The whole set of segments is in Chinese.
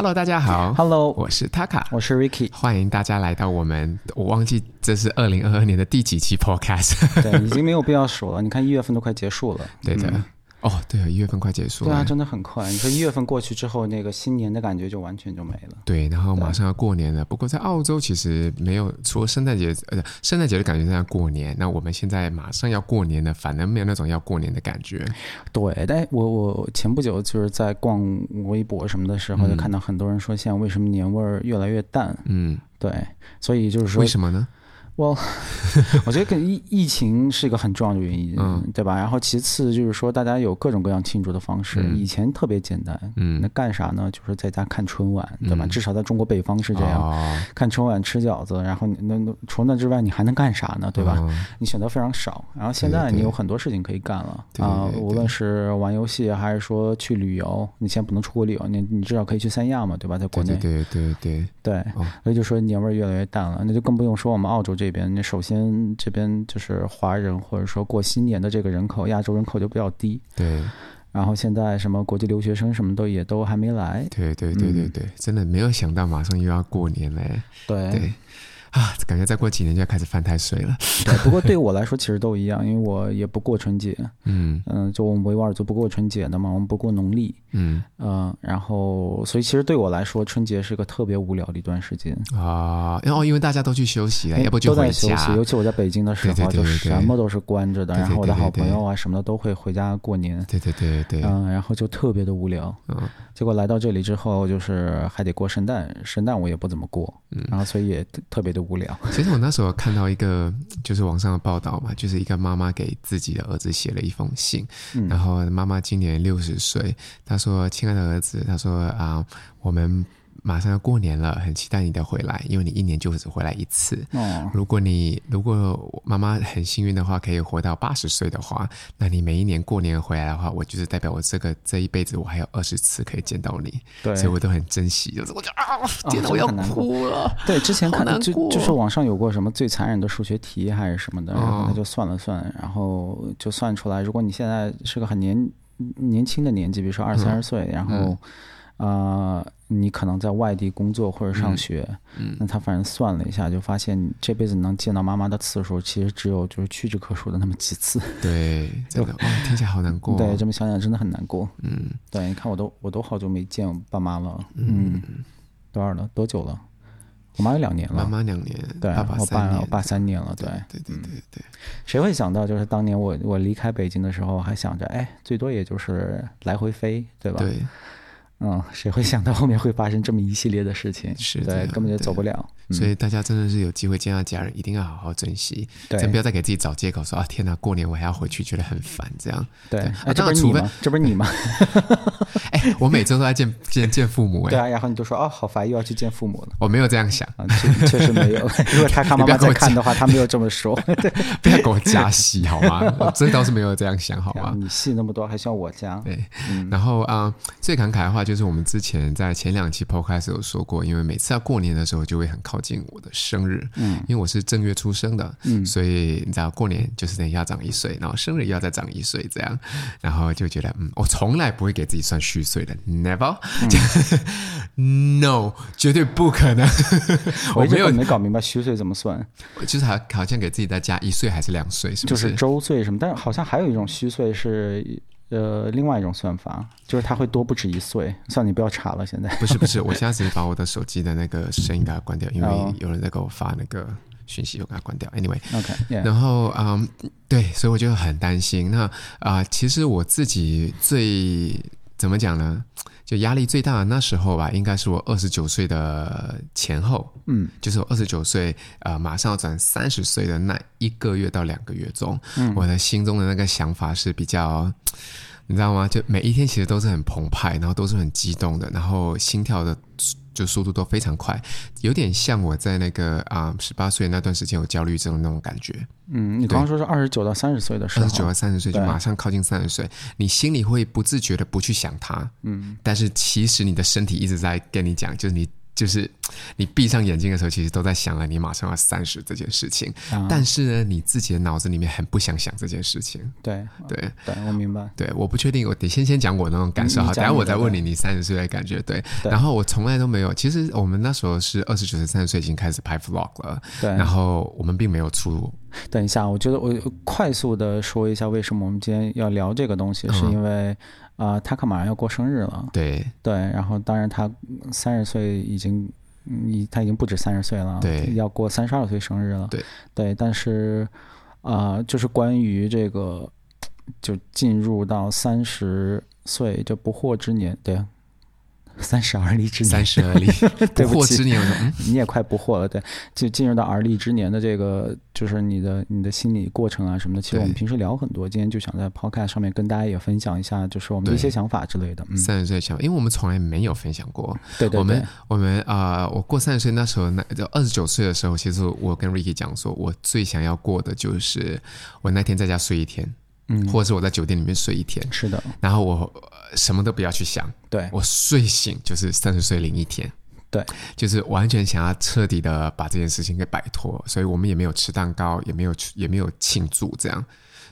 Hello，大家好。Hello，我是 Taka，我是 Ricky，欢迎大家来到我们。我忘记这是二零二二年的第几期 Podcast。对，已经没有必要数了。你看一月份都快结束了。对的。嗯哦，对啊，一月份快结束了。对啊，真的很快。你说一月份过去之后，那个新年的感觉就完全就没了。对，然后马上要过年了。不过在澳洲其实没有，除了圣诞节，呃，圣诞节的感觉像过年。那我们现在马上要过年了，反而没有那种要过年的感觉。对，但我我前不久就是在逛微博什么的时候，就看到很多人说，现在为什么年味儿越来越淡？嗯，对，所以就是说，为什么呢？我 我觉得跟疫疫情是一个很重要的原因，嗯，对吧？然后其次就是说，大家有各种各样庆祝的方式。以前特别简单，嗯，那干啥呢？就是在家看春晚，对吧？至少在中国北方是这样，看春晚吃饺子。然后那那除那之外，你还能干啥呢？对吧？你选择非常少。然后现在你有很多事情可以干了啊，无论是玩游戏还是说去旅游。你现在不能出国旅游，你你至少可以去三亚嘛，对吧？在国内，对对对对，所以就说年味儿越来越淡了。那就更不用说我们澳洲这。这边，那首先这边就是华人或者说过新年的这个人口，亚洲人口就比较低。对，然后现在什么国际留学生什么都也都还没来。对对对对对，嗯、真的没有想到马上又要过年嘞。对。对啊，感觉再过几年就要开始犯太岁了。对，不过对我来说其实都一样，因为我也不过春节。嗯嗯、呃，就我们维吾尔族不过春节的嘛，我们不过农历。嗯嗯、呃，然后所以其实对我来说，春节是个特别无聊的一段时间啊。然后因为大家都去休息了，要不就。都在休息，尤其我在北京的时候，对对对对对就什么都是关着的。然后我的好朋友啊什么的都会回家过年。对对对对。嗯，然后就特别的无聊。嗯。结果来到这里之后，就是还得过圣诞，圣诞我也不怎么过。嗯。然后所以也特别的无聊。其实我那时候看到一个就是网上的报道嘛，就是一个妈妈给自己的儿子写了一封信，嗯、然后妈妈今年六十岁，她说：“亲爱的儿子，她说啊，我们。”马上要过年了，很期待你的回来，因为你一年就只回来一次。哦，如果你如果妈妈很幸运的话，可以活到八十岁的话，那你每一年过年回来的话，我就是代表我这个这一辈子我还有二十次可以见到你。对，所以我都很珍惜。就是我就啊，天哪，我要哭了。对，之前可能就就是网上有过什么最残忍的数学题还是什么的，然后他就算了算，然后就算出来，如果你现在是个很年年轻的年纪，比如说二三十岁，然后。啊、呃，你可能在外地工作或者上学，嗯，嗯，那他反正算了一下，就发现你这辈子能见到妈妈的次数，其实只有就是屈指可数的那么几次。对，真的，就哦，听起来好难过。对，这么想想真的很难过。嗯，对，你看我都我都好久没见我爸妈了。嗯，多少了？多久了？我妈有两年了。妈妈两年。对，爸爸我爸我爸三年了。对，对对对对对。谁会想到，就是当年我我离开北京的时候，还想着，哎，最多也就是来回飞，对吧？对。嗯，谁会想到后面会发生这么一系列的事情？是对，根本就走不了。所以大家真的是有机会见到家人，一定要好好珍惜。对，真不要再给自己找借口说啊，天哪，过年我还要回去，觉得很烦。这样对，啊，这不是你吗？这不是你吗？哎，我每周都在见 见见父母。哎，对啊，然后你都说哦，好烦，又要去见父母了。我没有这样想，确确实没有。如果他看妈妈在看的话，他没有这么说。不要给 我加戏好吗？我真倒是没有这样想，好吗？你戏那么多，还需要我加？对，然后啊，最感慨的话就是我们之前。在前两期 podcast 有说过，因为每次要过年的时候，就会很靠近我的生日。嗯，因为我是正月出生的，嗯，所以你知道过年就是等于要长一岁，然后生日要再长一岁，这样，然后就觉得，嗯，我从来不会给自己算虚岁的，never，嗯，no，绝对不可能。我没有没搞明白虚岁怎么算，就是好好像给自己再加一岁还是两岁，是不是？就是周岁什么？但是好像还有一种虚岁是。呃，另外一种算法就是它会多不止一岁。算，你不要查了，现在不是不是，我现在只是把我的手机的那个声音给它关掉，因为有人在给我发那个讯息，我给它关掉。Anyway，OK，、okay, yeah. 然后嗯，对，所以我就很担心。那啊、呃，其实我自己最怎么讲呢？就压力最大的那时候吧，应该是我二十九岁的前后，嗯，就是我二十九岁，呃，马上要转三十岁的那一个月到两个月中，嗯，我的心中的那个想法是比较，你知道吗？就每一天其实都是很澎湃，然后都是很激动的，然后心跳的。就速度都非常快，有点像我在那个啊十八岁那段时间有焦虑症的那种感觉。嗯，你刚刚说是二十九到三十岁的时候，二十九到三十岁就马上靠近三十岁，你心里会不自觉的不去想他。嗯，但是其实你的身体一直在跟你讲，就是你。就是你闭上眼睛的时候，其实都在想了你马上要三十这件事情。嗯、但是呢，你自己的脑子里面很不想想这件事情。对对对，我明白。对，我不确定，我得先先讲我那种感受哈，等下我再问你你三十岁的感觉。对，对然后我从来都没有，其实我们那时候是二十九岁、三十岁已经开始拍 vlog 了。对，然后我们并没有出入。等一下，我觉得我快速的说一下为什么我们今天要聊这个东西，嗯、是因为。啊，他可马上要过生日了。对对，然后当然他三十岁已经，你他已经不止三十岁了，对，要过三十二岁生日了。对对，但是啊、呃，就是关于这个，就进入到三十岁就不惑之年，对。三十而立之年，三十而立，不惑之年，嗯、你也快不惑了，对，就进入到而立之年的这个，就是你的你的心理过程啊什么的。其实我们平时聊很多，今天就想在 Podcast 上面跟大家也分享一下，就是我们的一些想法之类的。三十岁想法，因为我们从来没有分享过。对对对，我们我们啊、呃，我过三十岁那时候，那就二十九岁的时候，其实我跟 Ricky 讲说，我最想要过的就是我那天在家睡一天。嗯，或者是我在酒店里面睡一天，是的，然后我什么都不要去想，对，我睡醒就是三十岁零一天，对，就是完全想要彻底的把这件事情给摆脱，所以我们也没有吃蛋糕，也没有也没有庆祝，这样，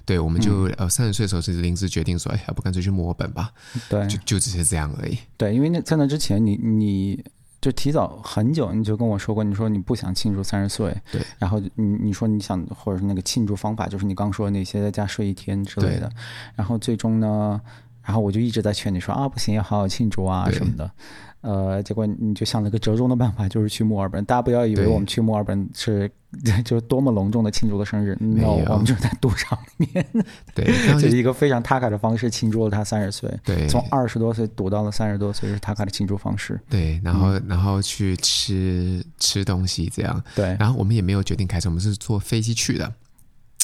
对，我们就、嗯、呃三十岁的时候是临时决定说，哎，要不干脆去墨尔本吧，对，就就只是这样而已，对，因为那在那之前你你。就提早很久，你就跟我说过，你说你不想庆祝三十岁，对，然后你你说你想，或者是那个庆祝方法，就是你刚说的那些在家睡一天之类的，然后最终呢，然后我就一直在劝你说啊，不行，要好好庆祝啊什么的。呃，结果你就想了个折中的办法，就是去墨尔本。大家不要以为我们去墨尔本是 就是多么隆重的庆祝了生日，no，我们就是在赌场里面，对，就是一个非常踏卡的方式庆祝了他三十岁。对，从二十多岁赌到了三十多岁是踏卡的庆祝方式。对，然后、嗯、然后去吃吃东西这样。对，然后我们也没有决定开车，我们是坐飞机去的。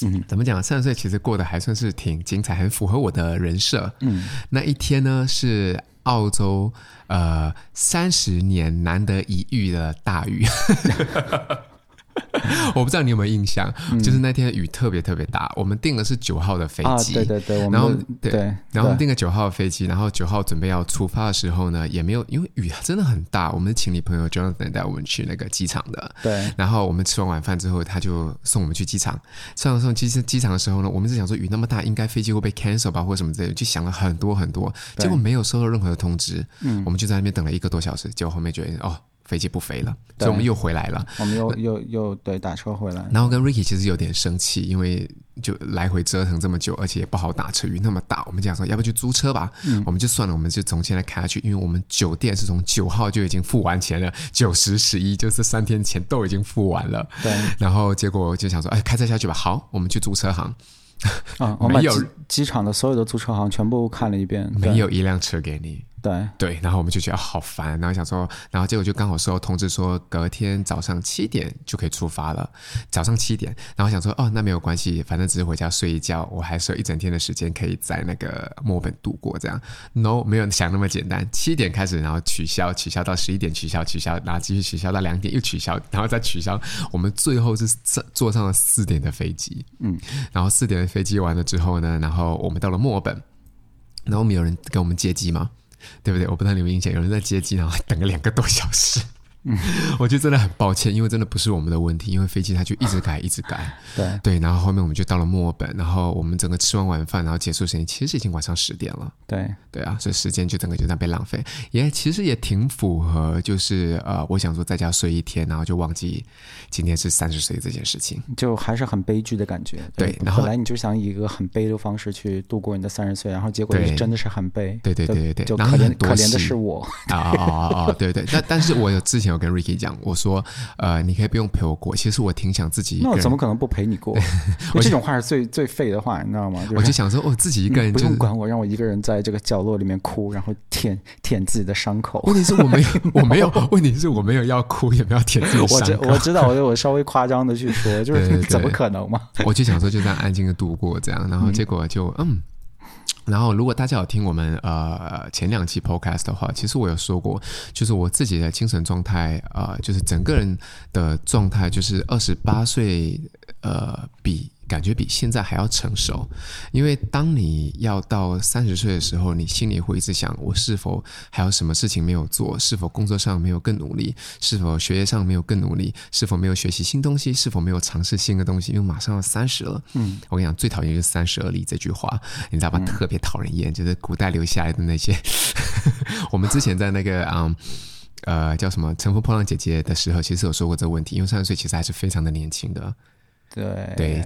嗯，怎么讲？三十岁其实过得还算是挺精彩，很符合我的人设。嗯，那一天呢是。澳洲，呃，三十年难得一遇的大雨。我不知道你有没有印象，嗯、就是那天雨特别特别大。我们订的是九号的飞机，啊、对对对，然后对，对然后我们订个九号的飞机，然后九号准备要出发的时候呢，也没有，因为雨真的很大。我们请你朋友 Jonathan 带我们去那个机场的，对。然后我们吃完晚饭之后，他就送我们去机场。上上机机场的时候呢，我们是想说雨那么大，应该飞机会被 cancel 吧，或者什么之类的，就想了很多很多，结果没有收到任何的通知。嗯，我们就在那边等了一个多小时，结果后面觉得哦。飞机不飞了，所以我们又回来了。我们又又又对打车回来，然后跟 Ricky 其实有点生气，因为就来回折腾这么久，而且也不好打车，雨那么大。我们讲说，要不就租车吧？嗯，我们就算了，我们就从现在开下去，因为我们酒店是从九号就已经付完钱了，九十十一就是三天前都已经付完了。对，然后结果就想说，哎，开车下去吧。好，我们去租车行。啊，我们有机场的所有的租车行全部看了一遍，没有一辆车给你。对对，然后我们就觉得好烦，然后想说，然后结果就刚好收到通知说，隔天早上七点就可以出发了。早上七点，然后想说，哦，那没有关系，反正只是回家睡一觉，我还是有一整天的时间可以在那个墨尔本度过。这样，no，没有想那么简单。七点开始，然后取消，取消到十一点，取消，取消，然后继续取消到两点，又取消，然后再取消。我们最后是坐上了四点的飞机，嗯，然后四点的飞机完了之后呢，然后我们到了墨尔本，然后我们有人跟我们接机吗？对不对？我不知道你有没有印象，有人在接机，然后等了两个多小时。嗯，我觉得真的很抱歉，因为真的不是我们的问题，因为飞机它就一直改，一直改。对对，然后后面我们就到了墨尔本，然后我们整个吃完晚饭，然后结束时间其实已经晚上十点了。对对啊，所以时间就整个就这样被浪费，也其实也挺符合，就是呃，我想说在家睡一天，然后就忘记今天是三十岁这件事情，就还是很悲剧的感觉。对，对然后本来你就想以一个很悲的方式去度过你的三十岁，然后结果就真的是很悲。对对对对对，就可怜可怜的是我啊啊啊啊！对对，但但是我有之前有跟 Ricky 讲我。说，呃，你可以不用陪我过。其实我挺想自己一个人。那我怎么可能不陪你过？我这种话是最最废的话，你知道吗？我就想说，我、哦、自己一个人、就是、不用管我，让我一个人在这个角落里面哭，然后舔舔自己的伤口。问题是我没有，我没有。问题是我没有要哭，也没有舔自己的伤口。我知我知道，我我稍微夸张的去说，就是 怎么可能嘛？我就想说，就这样安静的度过这样，然后结果就嗯。嗯然后，如果大家有听我们呃前两期 podcast 的话，其实我有说过，就是我自己的精神状态呃，就是整个人的状态，就是二十八岁呃比感觉比现在还要成熟，因为当你要到三十岁的时候，你心里会一直想：我是否还有什么事情没有做？是否工作上没有更努力？是否学业上没有更努力？是否没有学习新东西？是否没有尝试新的东西？因为马上要三十了。嗯，我跟你讲，最讨厌就是“三十而立”这句话，你知道吧？嗯、特别讨人厌，就是古代留下来的那些。我们之前在那个嗯呃叫什么《乘风破浪姐姐》的时候，其实有说过这个问题，因为三十岁其实还是非常的年轻的。对对，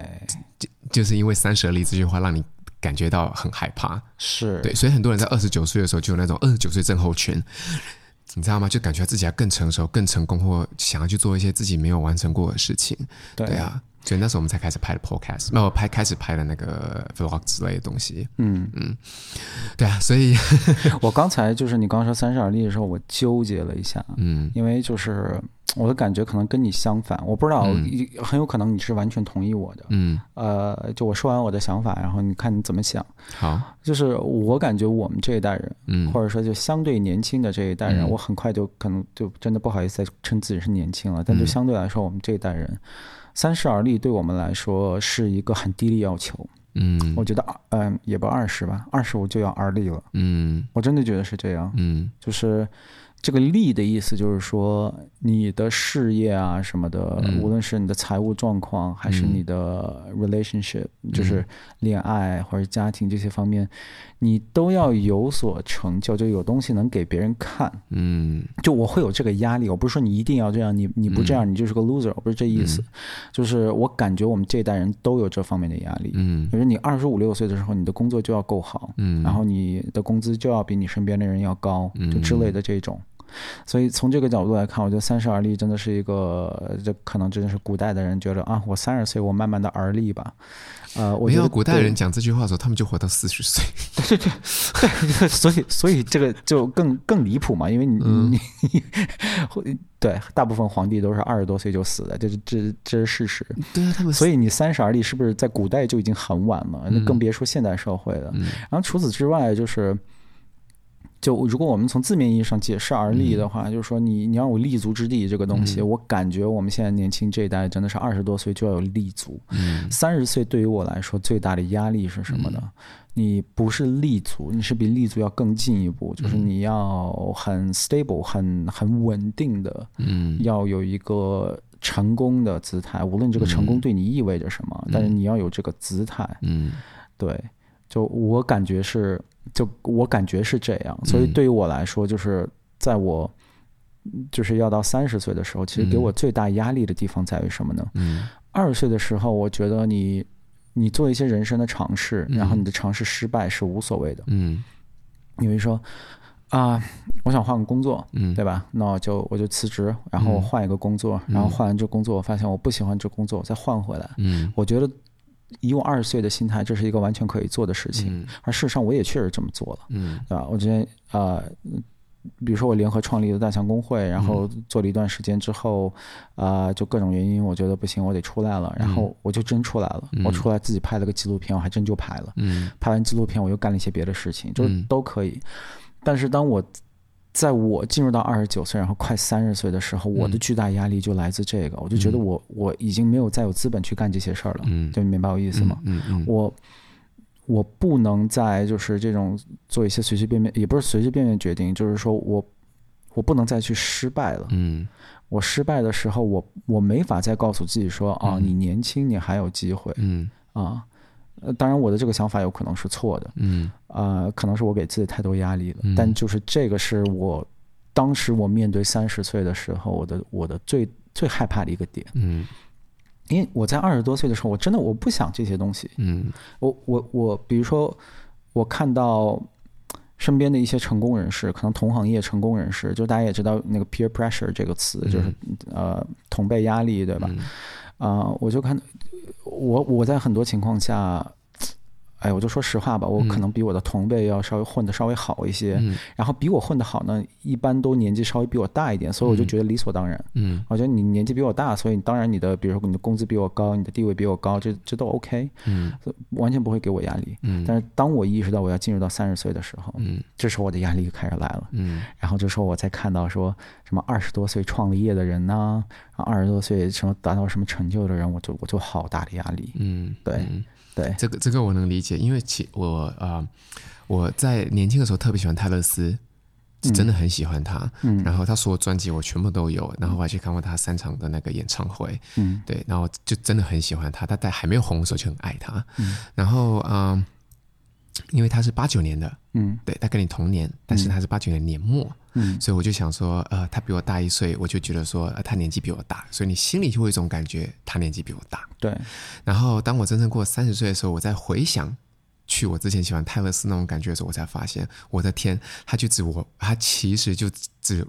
就就是因为“三十而立”这句话，让你感觉到很害怕。是对，所以很多人在二十九岁的时候就有那种二十九岁症候群，你知道吗？就感觉自己要更成熟、更成功，或想要去做一些自己没有完成过的事情。对，对啊。所以那时候我们才开始拍的 podcast，没有拍开始拍的那个 vlog 之类的东西。嗯嗯，对啊，所以 我刚才就是你刚说三十而立的时候，我纠结了一下。嗯，因为就是我的感觉可能跟你相反，我不知道，嗯、很有可能你是完全同意我的。嗯，呃，就我说完我的想法，然后你看你怎么想。好，就是我感觉我们这一代人，嗯，或者说就相对年轻的这一代人，嗯、我很快就可能就真的不好意思再称自己是年轻了，但就相对来说，我们这一代人。三十而立对我们来说是一个很低的要求，嗯，我觉得，嗯，也不二十吧，二十五就要而立了，嗯，我真的觉得是这样，嗯，就是。这个“利”的意思就是说，你的事业啊什么的，嗯、无论是你的财务状况，还是你的 relationship，、嗯、就是恋爱或者家庭这些方面，你都要有所成就，就有东西能给别人看。嗯，就我会有这个压力，我不是说你一定要这样，你你不这样，你就是个 loser，、不是这意思。嗯、就是我感觉我们这一代人都有这方面的压力。嗯，就是你二十五六岁的时候，你的工作就要够好，嗯，然后你的工资就要比你身边的人要高，嗯、就之类的这种。所以从这个角度来看，我觉得三十而立真的是一个，这可能真的是古代的人觉得啊，我三十岁，我慢慢的而立吧。呃，我觉得古代人讲这句话的时候，他们就活到四十岁。对 对对，所以所以这个就更更离谱嘛，因为你、嗯、你对大部分皇帝都是二十多岁就死的，这是这这是事实。对啊，他们所以你三十而立是不是在古代就已经很晚了？那、嗯、更别说现代社会了。嗯、然后除此之外，就是。就如果我们从字面意义上解释而立的话，嗯、就是说你你要有立足之地这个东西，嗯、我感觉我们现在年轻这一代真的是二十多岁就要有立足。三十、嗯、岁对于我来说最大的压力是什么呢？嗯、你不是立足，你是比立足要更进一步，就是你要很 stable、很很稳定的，嗯，要有一个成功的姿态，无论这个成功对你意味着什么，嗯、但是你要有这个姿态。嗯，对，就我感觉是。就我感觉是这样，所以对于我来说，就是在我就是要到三十岁的时候，其实给我最大压力的地方在于什么呢？二十岁的时候，我觉得你你做一些人生的尝试，然后你的尝试失败是无所谓的。嗯，因为说啊，我想换个工作，嗯，对吧？那我就我就辞职，然后我换一个工作，然后换完这工作，我发现我不喜欢这工作，我再换回来。嗯，我觉得。以我二十岁的心态，这是一个完全可以做的事情。嗯、而事实上，我也确实这么做了，嗯，对吧？我之前啊、呃，比如说我联合创立了大象公会，然后做了一段时间之后，啊、呃，就各种原因，我觉得不行，我得出来了。然后我就真出来了，嗯、我出来自己拍了个纪录片，我还真就拍了。嗯，拍完纪录片，我又干了一些别的事情，就都可以。嗯、但是当我在我进入到二十九岁，然后快三十岁的时候，我的巨大压力就来自这个，嗯、我就觉得我我已经没有再有资本去干这些事儿了，嗯，就明白我意思吗？嗯我我不能再就是这种做一些随随便便，也不是随随便便决定，就是说我我不能再去失败了，嗯，我失败的时候，我我没法再告诉自己说啊，你年轻，你还有机会，嗯。啊。呃，当然，我的这个想法有可能是错的，嗯，啊、呃，可能是我给自己太多压力了，嗯、但就是这个是我当时我面对三十岁的时候，我的我的最最害怕的一个点，嗯，因为我在二十多岁的时候，我真的我不想这些东西，嗯，我我我，比如说我看到身边的一些成功人士，可能同行业成功人士，就大家也知道那个 peer pressure 这个词，就是、嗯、呃同辈压力，对吧？啊、我就看。我我在很多情况下，哎，我就说实话吧，我可能比我的同辈要稍微混得稍微好一些，嗯、然后比我混得好呢，一般都年纪稍微比我大一点，所以我就觉得理所当然。嗯，我觉得你年纪比我大，所以当然你的，比如说你的工资比我高，你的地位比我高，这这都 OK。嗯，完全不会给我压力。嗯，但是当我意识到我要进入到三十岁的时候，嗯，这时候我的压力就开始来了。嗯，然后这时候我才看到说什么二十多岁创了业的人呢，二十多岁什么达到什么成就的人，我就我就好大的压力。嗯，对。嗯对，这个这个我能理解，因为其我啊、呃，我在年轻的时候特别喜欢泰勒斯，真的很喜欢他。嗯，然后他所有专辑我全部都有，然后我还去看过他三场的那个演唱会。嗯，对，然后就真的很喜欢他。他在还没有红的时候就很爱他。嗯，然后嗯、呃，因为他是八九年的，嗯，对，他跟你同年，但是他是八九年年末。嗯，所以我就想说，呃，他比我大一岁，我就觉得说，呃，他年纪比我大，所以你心里就会有一种感觉，他年纪比我大。对。然后当我真正过三十岁的时候，我再回想去我之前喜欢泰勒斯那种感觉的时候，我才发现，我的天，他就只我，他其实就只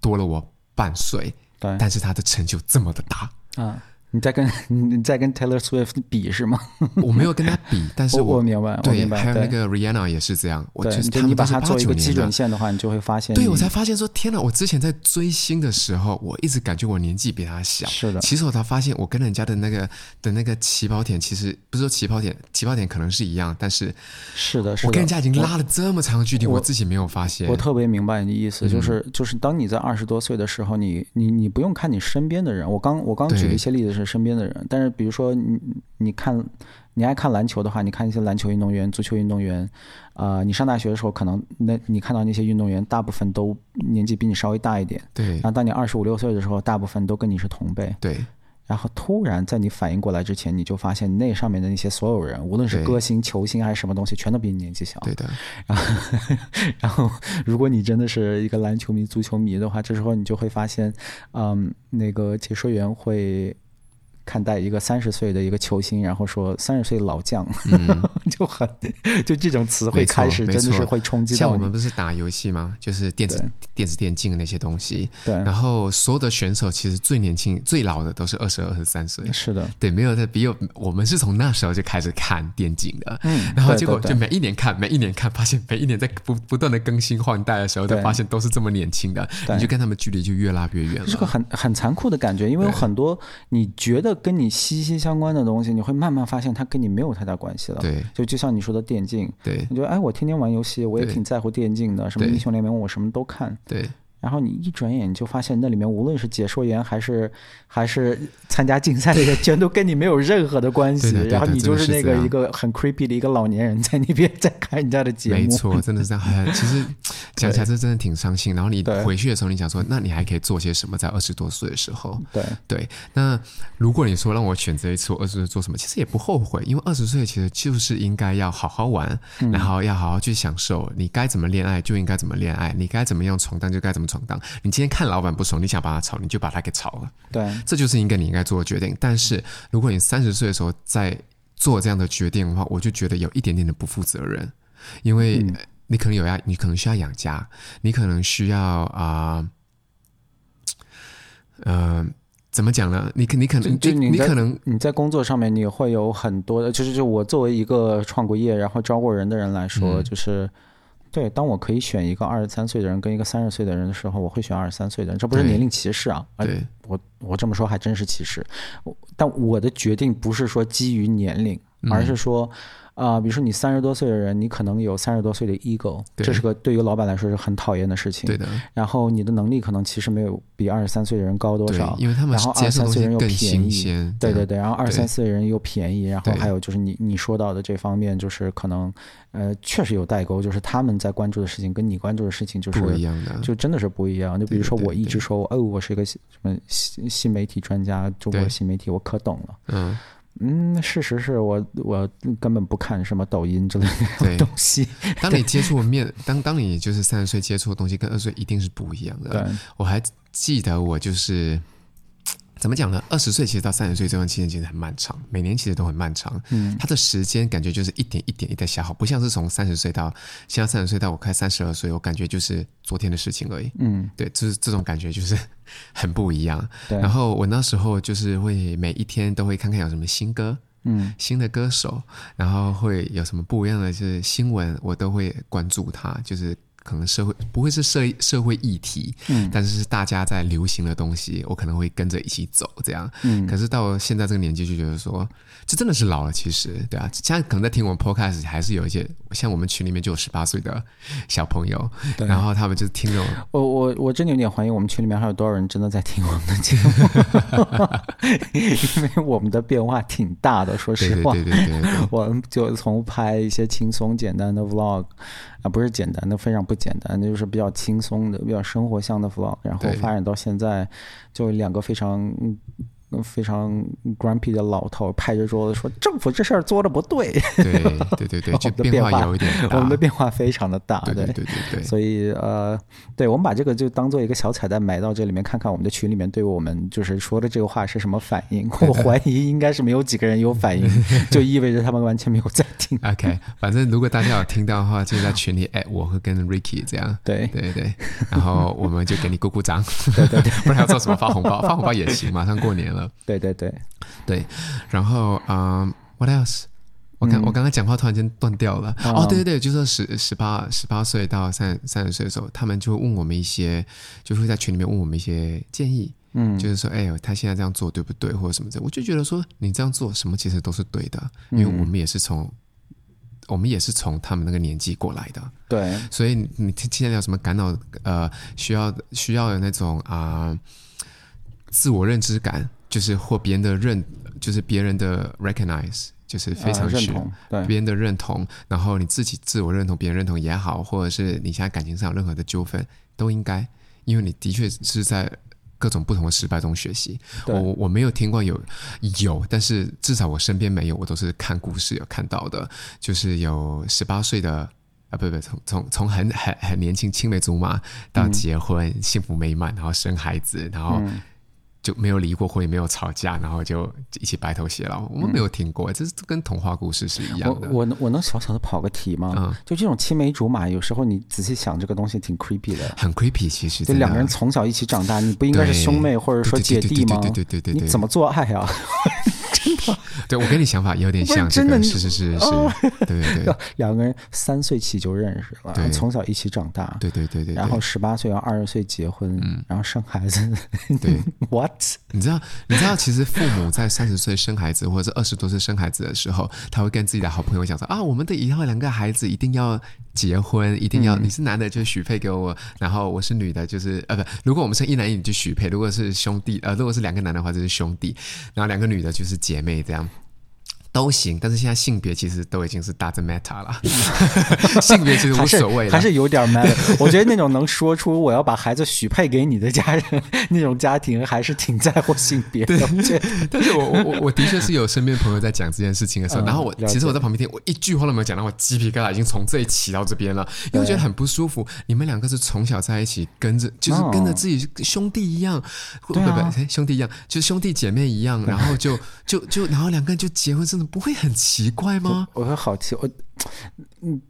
多了我半岁，对。但是他的成就这么的大啊。你在跟 你在跟 Taylor Swift 比是吗？我没有跟他比，但是我，我明白，对，我明白，还有那个 Rihanna 也是这样。我就是你把他做一个基准线的话，你就会发现，对我才发现说，天哪！我之前在追星的时候，我一直感觉我年纪比他小。是的，其实我才发现，我跟人家的那个的那个起跑点，其实不是说起跑点，起跑点可能是一样，但是是的，是的，我跟人家已经拉了这么长的距离，我，我自己没有发现。我，我特别明白你的意思，就是、嗯、就是当你在二十多岁的时候，你你你不用看你身边的人。我刚我刚举了一些例子是身边的人，但是。比如说你你看你爱看篮球的话，你看一些篮球运动员、足球运动员，啊、呃，你上大学的时候可能那你看到那些运动员大部分都年纪比你稍微大一点，对。然后当你二十五六岁的时候，大部分都跟你是同辈，对。然后突然在你反应过来之前，你就发现那上面的那些所有人，无论是歌星、球星还是什么东西，全都比你年纪小。对的。然后，然后如果你真的是一个篮球迷、足球迷的话，这时候你就会发现，嗯，那个解说员会。看待一个三十岁的一个球星，然后说三十岁老将，嗯、就很就这种词汇开始真的是会冲击到。像我们不是打游戏吗？就是电子电子电竞的那些东西。对。然后所有的选手其实最年轻、最老的都是二十二、十三岁。是的。对，没有在比有，我们是从那时候就开始看电竞的。嗯。然后结果就每一年看，每一年看，发现每一年在不不断的更新换代的时候，就发现都是这么年轻的，你就跟他们距离就越拉越远了。是个很很残酷的感觉，因为有很多你觉得。跟你息息相关的东西，你会慢慢发现它跟你没有太大关系了。对，就就像你说的电竞，对，你觉得哎，我天天玩游戏，我也挺在乎电竞的，什么英雄联盟我什么都看。对。然后你一转眼你就发现那里面无论是解说员还是还是参加竞赛的人，全都跟你没有任何的关系。然后你就是那个一个很 creepy 的一个老年人在那边在看人家的节目。没错，真的是这样。其实讲起来这真的挺伤心。然后你回去的时候，你想说，那你还可以做些什么？在二十多岁的时候，对对。那如果你说让我选择一次，我二十岁做什么？其实也不后悔，因为二十岁其实就是应该要好好玩，嗯、然后要好好去享受。你该怎么恋爱就应该怎么恋爱，你该怎么样闯荡就该怎么闯荡。你今天。看老板不爽，你想把他炒，你就把他给炒了。对，这就是应该你应该做的决定。但是如果你三十岁的时候再做这样的决定的话，我就觉得有一点点的不负责任，因为你可能有要，你可能需要养家，你可能需要啊，嗯、呃呃，怎么讲呢？你可你可能就你，你可能你在工作上面你会有很多的，就是就我作为一个创过业然后招过人的人来说，就是。对，当我可以选一个二十三岁的人跟一个三十岁的人的时候，我会选二十三岁的人。这不是年龄歧视啊，对，我我这么说还真是歧视。但我的决定不是说基于年龄，而是说。啊、呃，比如说你三十多岁的人，你可能有三十多岁的 ego，这是个对于老板来说是很讨厌的事情。对的。然后你的能力可能其实没有比二十三岁的人高多少，因为他们然后二十三岁人又便宜，对对对。然后二十三岁的人又便宜，然后还有就是你你说到的这方面，就是可能呃确实有代沟，就是他们在关注的事情跟你关注的事情就是不一样的，就真的是不一样。就比如说我一直说哦，我是一个什么新新媒体专家，中国新媒体我可懂了，嗯。嗯，事实是我我根本不看什么抖音之类的东西。当你接触面，当当你就是三十岁接触的东西跟二十岁一定是不一样的。对，我还记得我就是。怎么讲呢？二十岁其实到三十岁这段期间其实很漫长，每年其实都很漫长。嗯，它的时间感觉就是一点一点一点消耗，不像是从三十岁到现在三十岁到我快三十二岁，我感觉就是昨天的事情而已。嗯，对，就是这种感觉就是 很不一样。对。然后我那时候就是会每一天都会看看有什么新歌，嗯，新的歌手，然后会有什么不一样的就是新闻，我都会关注他，就是。可能社会不会是社社会议题，嗯，但是是大家在流行的东西，我可能会跟着一起走，这样，嗯。可是到现在这个年纪，就觉得说，这真的是老了。其实，对啊，现在可能在听我们 podcast，还是有一些像我们群里面就有十八岁的小朋友，对，然后他们就听着我，我我真的有点怀疑，我们群里面还有多少人真的在听我们的节目，因为我们的变化挺大的，说实话，对对对对，对，对，我们就从拍一些轻松简单的 vlog。啊，不是简单的，非常不简单，那就是比较轻松的、比较生活向的 vlog，然后发展到现在，就两个非常。非常 grumpy 的老头拍着桌子说：“政府这事儿做的不对。”对对对对，就变化有一点大，我们的变化非常的大。对对对对对，所以呃，对我们把这个就当做一个小彩蛋埋到这里面，看看我们的群里面对我们就是说的这个话是什么反应。我怀疑应该是没有几个人有反应，就意味着他们完全没有在听。OK，反正如果大家有听到的话，就在群里哎，我会跟 Ricky 这样。对对对，然后我们就给你鼓鼓掌。对对对，不然要做什么发红包？发红包也行，马上过年了。对对对对，然后啊、um,，What else？我刚、嗯、我刚刚讲话突然间断掉了。哦，哦对对对，就是十十八十八岁到三三十岁的时候，他们就会问我们一些，就会在群里面问我们一些建议。嗯，就是说，哎呦，他现在这样做对不对，或者什么的？我就觉得说，你这样做什么其实都是对的，因为我们也是从、嗯、我们也是从他们那个年纪过来的。对，所以你现在有什么感到呃需要需要有那种啊、呃、自我认知感？就是或别人的认，就是别人的 recognize，就是非常需要别人的认同，然后你自己自我认同，别人认同也好，或者是你现在感情上有任何的纠纷，都应该，因为你的确是在各种不同的失败中学习。我我没有听过有有，但是至少我身边没有，我都是看故事有看到的，就是有十八岁的啊，不不，从从从很很很年轻青梅竹马到结婚，嗯、幸福美满，然后生孩子，然后。嗯就没有离过婚，也没有吵架，然后就一起白头偕老。我们没有听过，嗯、这是跟童话故事是一样的。我我我能小小的跑个题吗？嗯，就这种青梅竹马，有时候你仔细想，这个东西挺 creepy 的。很 creepy，其实。就两个人从小一起长大，你不应该是兄妹或者说姐弟吗？对对对对对。你怎么做爱啊？对，我跟你想法有点像。真的，是是是是。对对对。两个人三岁起就认识了，从小一起长大。对对对对。然后十八岁到二十岁结婚，然后生孩子。对。What？你知道？你知道，其实父母在三十岁生孩子，或者是二十多岁生孩子的时候，他会跟自己的好朋友讲说：“啊，我们的以后两个孩子一定要结婚，一定要你是男的就许配给我，然后我是女的，就是呃不，如果我们生一男一女就许配，如果是兄弟呃，如果是两个男的话就是兄弟，然后两个女的就是姐妹 meedia. 都行，但是现在性别其实都已经是 doesn't matter 了，性别其实无所谓了，还是有点 matter。我觉得那种能说出我要把孩子许配给你的家人，那种家庭还是挺在乎性别的。对，但是我我我我的确是有身边朋友在讲这件事情的时候，嗯、然后我其实我在旁边听，我一句话都没有讲，然后我鸡皮疙瘩已经从这里起到这边了，因为我觉得很不舒服。你们两个是从小在一起，跟着就是跟着自己兄弟一样，不不不，兄弟一样，就是兄弟姐妹一样，然后就就就然后两个人就结婚，真不会很奇怪吗？我会好奇，我嗯。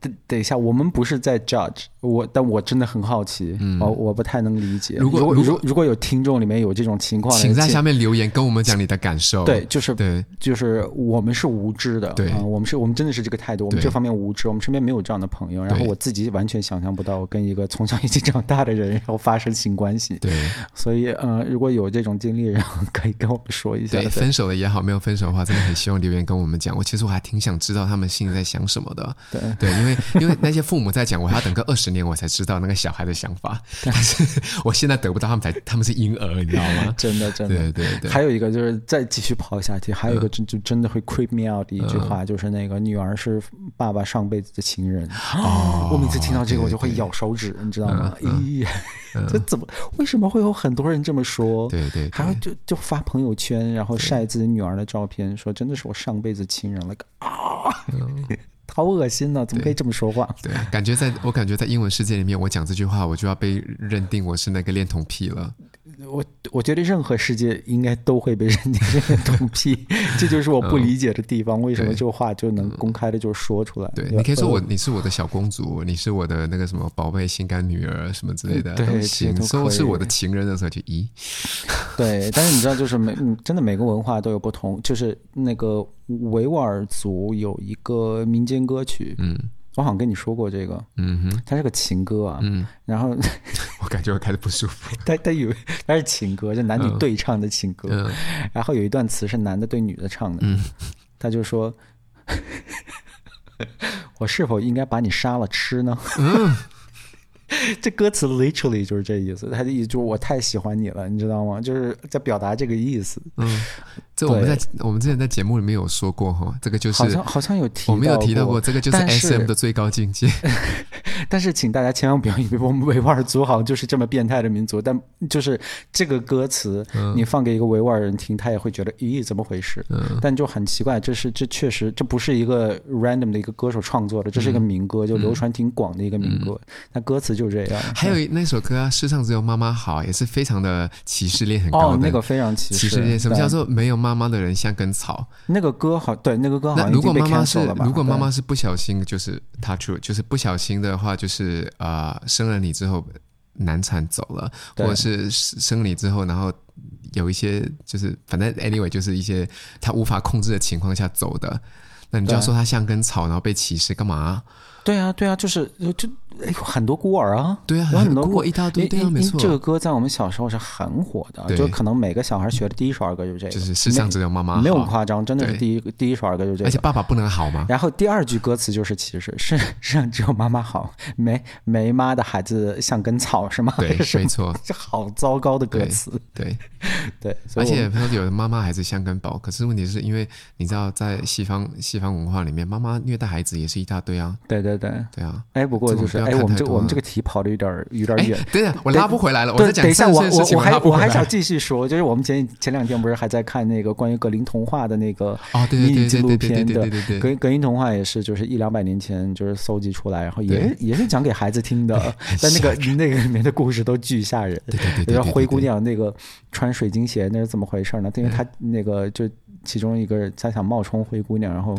等等一下，我们不是在 judge 我，但我真的很好奇，嗯、哦，我不太能理解。如果如果如果有听众里面有这种情况，请在下面留言跟我们讲你的感受。对，就是对，就是我们是无知的，对、呃，我们是我们真的是这个态度，我们这方面无知，我们身边没有这样的朋友。然后我自己完全想象不到跟一个从小一起长大的人然后发生性关系。对，所以呃，如果有这种经历，然后可以跟我们说一下。对，分手了也好，没有分手的话，真的很希望留言跟我们讲。我其实我还挺想知道他们心里在想什么的。对对。因为因为那些父母在讲，我还要等个二十年，我才知道那个小孩的想法。但是 我现在得不到他们才，才他们是婴儿，你知道吗？真的，真的，对对对。还有一个就是再继续跑下去，还有一个真就真的会 creep me out 的一句话，就是那个女儿是爸爸上辈子的情人。哦，我每次听到这个，我就会咬手指，你知道吗？咦，这怎么？为什么会有很多人这么说？对对，还会就就发朋友圈，然后晒自己女儿的照片，说真的是我上辈子情人了！好恶心呢、啊！怎么可以这么说话？对，对，感觉在我感觉在英文世界里面，我讲这句话，我就要被认定我是那个恋童癖了。我我觉得任何世界应该都会被认定是恋童癖，这就是我不理解的地方。为什么这话就能公开的就说出来？对，你可以说我你是我的小公主，你是我的那个什么宝贝心肝女儿什么之类的，对，都行。说是我的情人的时候就咦。对，但是你知道，就是每真的每个文化都有不同。就是那个维吾尔族有一个民间歌曲，嗯，我好像跟你说过这个，嗯哼，它是个情歌啊，嗯，然后 我感觉我开始不舒服。他他以为他是情歌，就男女对唱的情歌，嗯，然后有一段词是男的对女的唱的，嗯，他就说，我是否应该把你杀了吃呢？嗯。这歌词 literally 就是这意思，他的意思就是我太喜欢你了，你知道吗？就是在表达这个意思。嗯，这我们在我们之前在节目里面有说过哈，这个就是好像好像有提到过，我没有提到过，这个就是 SM 的最高境界。但是，请大家千万不要以为我们维吾尔族好像就是这么变态的民族，但就是这个歌词，你放给一个维吾尔人听，他也会觉得咦，怎么回事？嗯，但就很奇怪，这是这确实这不是一个 random 的一个歌手创作的，这是一个民歌，就流传挺广的一个民歌，那歌词。就这样，还有那首歌啊，《世上只有妈妈好》，也是非常的歧视链很高的。哦，那个非常歧视。歧视链，什么叫做没有妈妈妈的人像根草？那个歌好，对，那个歌好像？如果妈妈是，如果妈妈是不小心，就是 touch，就是不小心的话，就是呃，生了你之后难产走了，或者是生你之后，然后有一些就是反正 anyway，就是一些他无法控制的情况下走的，那你就要说他像根草，然后被歧视干嘛？对啊，对啊，就是就。哎，很多孤儿啊，对啊，有很多孤儿一大堆，对啊，没错。这个歌在我们小时候是很火的，就可能每个小孩学的第一首儿歌就是这个，就是世上只有妈妈好，没有夸张，真的是第一第一首儿歌就是这个。而且爸爸不能好吗？然后第二句歌词就是其实是世上只有妈妈好，没没妈的孩子像根草，是吗？对，没错，这好糟糕的歌词。对对，而且他说有的妈妈孩子像根宝，可是问题是因为你知道，在西方西方文化里面，妈妈虐待孩子也是一大堆啊。对对对对啊。哎，不过就是哎，我们这我们这个。题跑的有点有点远，对呀，我拉不回来了。对，我等一下，我我我还我还想继续说，就是我们前前两天不是还在看那个关于格林童话的那个哦，对对对纪录片的，对对对，格格林童话也是就是一两百年前就是搜集出来，然后也也是讲给孩子听的，但那个那个里面的故事都巨吓人。对对对，灰姑娘那个穿水晶鞋那是怎么回事呢？因为她那个就其中一个人他想冒充灰姑娘，然后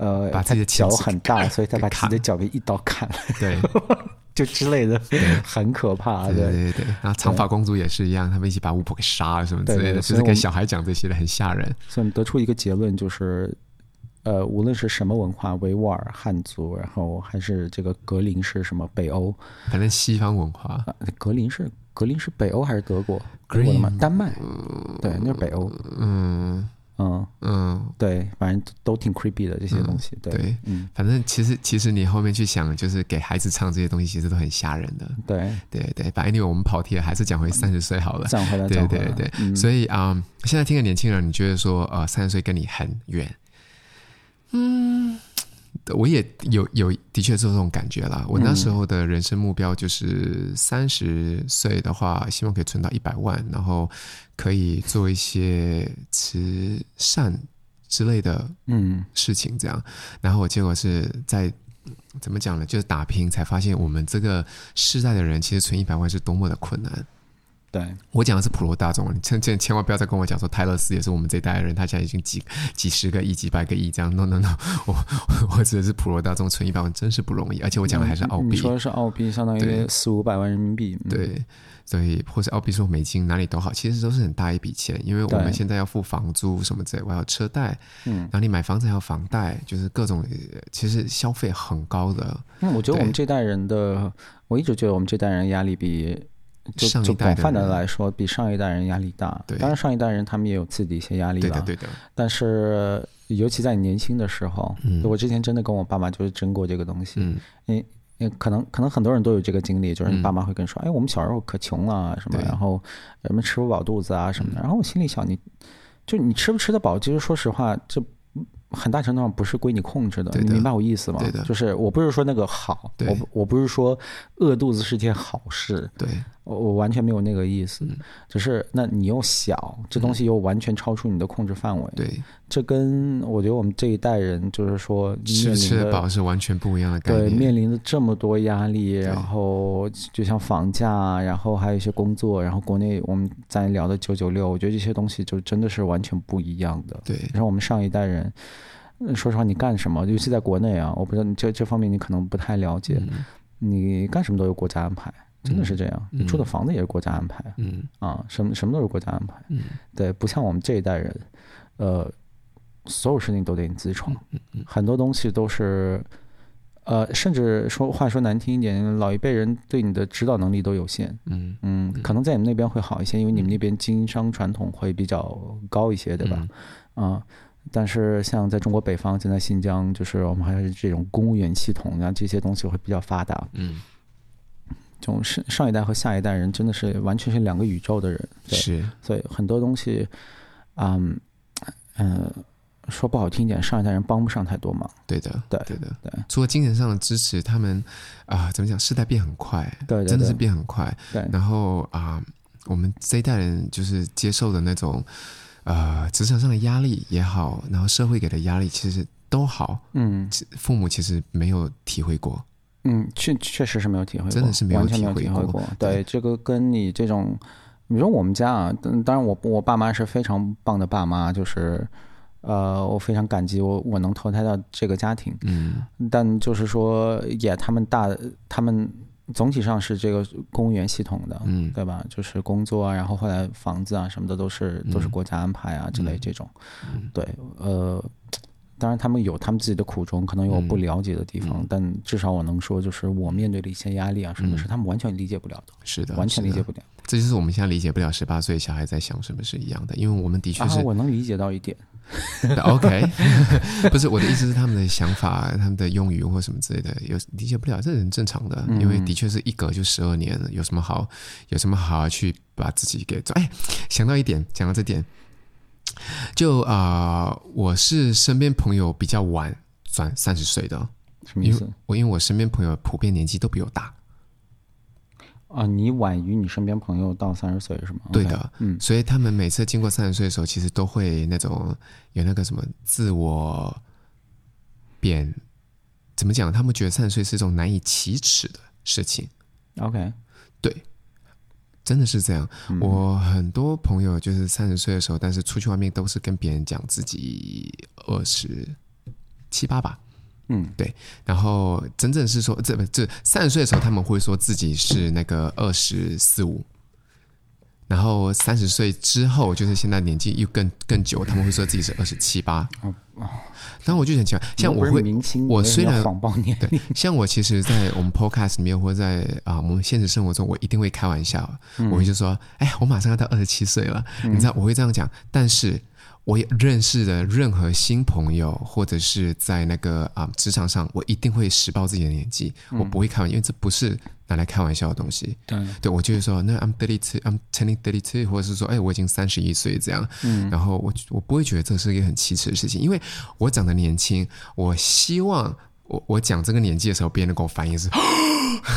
呃，把自己的脚很大，所以他把自己的脚给一刀砍了。对。就之类的，很可怕。对对对对，然后长发公主也是一样，他们一起把巫婆给杀了什么之类的，就是给小孩讲这些的，很吓人。所以我们得出一个结论，就是呃，无论是什么文化，维吾尔、汉族，然后还是这个格林是什么北欧，反正西方文化，格林是格林是北欧还是德国？德国的吗？丹麦？对，那是北欧。嗯。嗯嗯，对，反正都挺 creepy 的这些东西。对，对嗯，反正其实其实你后面去想，就是给孩子唱这些东西，其实都很吓人的。对对对，反正因为我们跑题了，还是讲回三十岁好了。讲回来，对对对。嗯、所以啊、嗯，现在听的年轻人，你觉得说呃，三十岁跟你很远？嗯。我也有有的确是这种感觉啦。我那时候的人生目标就是三十岁的话，希望可以存到一百万，然后可以做一些慈善之类的嗯事情，这样。然后我结果是在怎么讲呢？就是打拼才发现，我们这个世代的人其实存一百万是多么的困难。对，我讲的是普罗大众，你千千千万不要再跟我讲说泰勒斯也是我们这一代人，他现在已经几几十个亿、几百个亿这样。No No No，我我指的是普罗大众存一百万真是不容易，而且我讲的还是澳币。你说的是澳币，相当于四五百万人民币。对，所以或是澳币说美金哪里都好，其实都是很大一笔钱，因为我们现在要付房租什么之类，我要车贷，嗯，然后你买房子还要房贷，就是各种其实消费很高的。嗯，我觉得我们这代人的，我一直觉得我们这代人压力比。就就广泛的来说，比上一代人压力大。对，当然上一代人他们也有自己的一些压力了。对的，对的。但是，尤其在你年轻的时候，嗯，我之前真的跟我爸妈就是争过这个东西。嗯，因因可能可能很多人都有这个经历，就是你爸妈会跟你说：“哎，我们小时候可穷了什么，然后人们吃不饱肚子啊什么的。”然后我心里想，你就你吃不吃得饱，其实说实话，这很大程度上不是归你控制的。你明白我意思吗？对的。就是我不是说那个好，我我不是说饿肚子是件好事。对。我我完全没有那个意思，只是那你又小，这东西又完全超出你的控制范围。对，这跟我觉得我们这一代人就是说，吃吃得饱是完全不一样的概念。对，面临着这么多压力，然后就像房价，然后还有一些工作，然后国内我们在聊的九九六，我觉得这些东西就真的是完全不一样的。对，然后我们上一代人，说实话，你干什么，尤其在国内啊，我不知道你这这方面你可能不太了解，你干什么都有国家安排。真的是这样。你住的房子也是国家安排，嗯啊，什么什么都是国家安排，嗯，对，不像我们这一代人，呃，所有事情都得你自己闯，嗯嗯，很多东西都是，呃，甚至说话说难听一点，老一辈人对你的指导能力都有限，嗯嗯，可能在你们那边会好一些，因为你们那边经商传统会比较高一些，对吧？啊。但是像在中国北方，现在新疆，就是我们还是这种公务员系统，然后这些东西会比较发达。嗯，就上上一代和下一代人真的是完全是两个宇宙的人。对，是，所以很多东西，嗯嗯、呃，说不好听点，上一代人帮不上太多忙。对的，对对的，对。除了精神上的支持，他们啊、呃，怎么讲？时代变很快，对，对，对，真的是变很快。对。然后啊、呃，我们这一代人就是接受的那种。呃，职场上的压力也好，然后社会给的压力其实都好，嗯，父母其实没有体会过，嗯，确确实是没有体会过，真的是没有体会过，完全没有体会过。对，对，这个跟你这种，比如说我们家啊，当然我我爸妈是非常棒的爸妈，就是呃，我非常感激我我能投胎到这个家庭，嗯，但就是说也他们大他们。总体上是这个公务员系统的，嗯，对吧？就是工作啊，然后后来房子啊什么的都是都是国家安排啊、嗯、之类这种，嗯、对，呃，当然他们有他们自己的苦衷，可能有我不了解的地方、嗯，但至少我能说，就是我面对的一些压力啊什么，是他们完全理解不了的，是的，完全理解不了。这就是我们现在理解不了十八岁小孩在想什么是一样的，因为我们的确是，啊、我能理解到一点。OK，不是我的意思是他们的想法、他们的用语或什么之类的，有理解不了，这是很正常的。因为的确是一隔就十二年了，有什么好，有什么好去把自己给做？哎，想到一点，讲到这点，就啊、呃，我是身边朋友比较晚转三十岁的，什么意思？我因为我身边朋友普遍年纪都比我大。啊，你晚于你身边朋友到三十岁是吗？对的，okay, 嗯，所以他们每次经过三十岁的时候，其实都会那种有那个什么自我贬，怎么讲？他们觉得三十岁是一种难以启齿的事情。OK，对，真的是这样。嗯、我很多朋友就是三十岁的时候，但是出去外面都是跟别人讲自己二十七八吧。嗯，对，然后真正是说，这不这三十岁的时候，他们会说自己是那个二十四五，然后三十岁之后，就是现在年纪又更更久，他们会说自己是二十七八。哦，然后我就很奇怪，像我会，我虽然谎报年龄，对，像我其实，在我们 podcast 里面或者在啊我们现实生活中，我一定会开玩笑，嗯、我会就说，哎，我马上要到二十七岁了，嗯，你知道，我会这样讲，但是。我也认识的任何新朋友，或者是在那个啊职场上，我一定会实报自己的年纪，嗯、我不会开玩笑，因为这不是拿来开玩笑的东西。对，对我就是说，那 I'm thirty two，I'm turning thirty two，或者是说，哎，我已经三十一岁这样。嗯，然后我我不会觉得这是一个很奇耻的事情，因为我长得年轻，我希望我我讲这个年纪的时候，别人跟我反应是，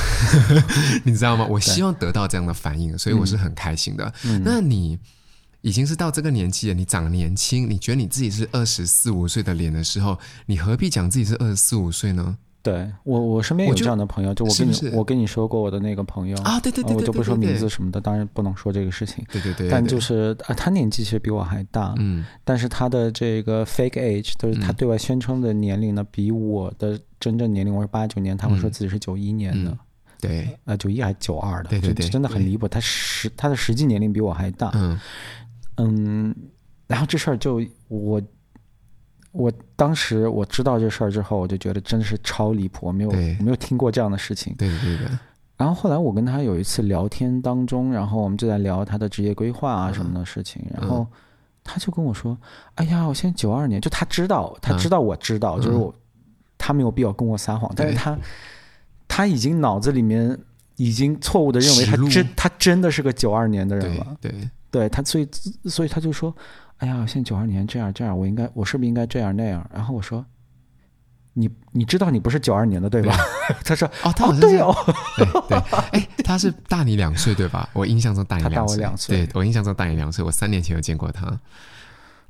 你知道吗？我希望得到这样的反应，所以我是很开心的。嗯、那你？已经是到这个年纪了，你长年轻，你觉得你自己是二十四五岁的脸的时候，你何必讲自己是二十四五岁呢？对我，我身边有这样的朋友，就，就我跟你我跟你说过我的那个朋友啊，对对对，我就不说名字什么的，当然不能说这个事情。对对对，对，但就是啊，他年纪其实比我还大，嗯，但是他的这个 fake age，就是他对外宣称的年龄呢，嗯、比我的真正年龄，我是八九年，他会说自己是九一年的，嗯、对，呃，九一还是九二的，对对对，真的很离谱。他实他的实际年龄比我还大，嗯。嗯，然后这事儿就我，我当时我知道这事儿之后，我就觉得真的是超离谱，我没有没有听过这样的事情。对对对。然后后来我跟他有一次聊天当中，然后我们就在聊他的职业规划啊什么的事情，嗯、然后他就跟我说：“哎呀，我现在九二年，就他知道，他知道我知道，嗯、就是我，他没有必要跟我撒谎，但是他他已经脑子里面已经错误的认为他真他真的是个九二年的人了。”对。对对他，所以所以他就说：“哎呀，现在九二年这样这样，我应该我是不是应该这样那样？”然后我说：“你你知道你不是九二年的对吧？”对 他说：“哦，他好像对哦，对对，哎，他是大你两岁对吧？我印象中大你两岁，他大我两岁，对我印象中大你两岁，我三年前有见过他。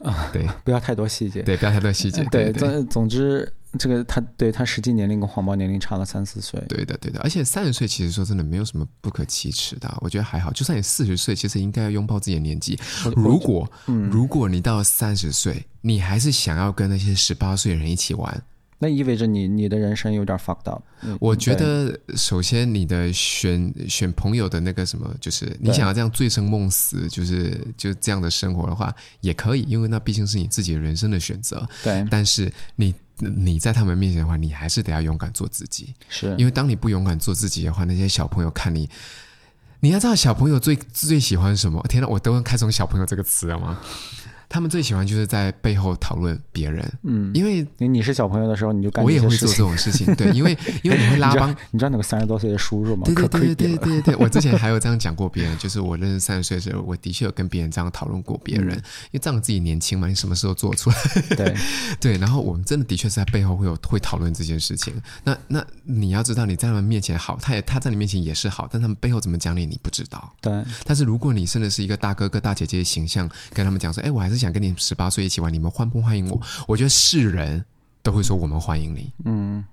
啊，对，不要太多细节，对，不要太多细节，对，总之。”这个他对他实际年龄跟黄毛年龄差了三四岁，对的对的，而且三十岁其实说真的没有什么不可启齿的，我觉得还好。就算你四十岁，其实应该要拥抱自己的年纪。如果、嗯、如果你到三十岁，你还是想要跟那些十八岁的人一起玩，那意味着你你的人生有点 fucked up。我觉得首先你的选选朋友的那个什么，就是你想要这样醉生梦死，就是就这样的生活的话，也可以，因为那毕竟是你自己人生的选择。对，但是你你在他们面前的话，你还是得要勇敢做自己。是因为当你不勇敢做自己的话，那些小朋友看你，你要知道小朋友最最喜欢什么？天哪，我都能开从小朋友这个词了吗？他们最喜欢就是在背后讨论别人，嗯，因为你你是小朋友的时候，你就干我也会做这种事情，对，因为 因为你会拉帮，你知道那个三十多岁的叔叔吗？对对对对对对对，我之前 还有这样讲过别人，就是我认识三十岁的时候，我的确有跟别人这样讨论过别人，因为仗着自己年轻嘛，你什么时候做出来？对。对，然后我们真的的确是在背后会有会讨论这件事情。那那你要知道，你在他们面前好，他也他在你面前也是好，但他们背后怎么讲你，你不知道。对，但是如果你真的是一个大哥哥大姐姐的形象，跟他们讲说，哎，我还是想跟你十八岁。一起玩，你们欢不欢迎我？我觉得是人都会说我们欢迎你。嗯，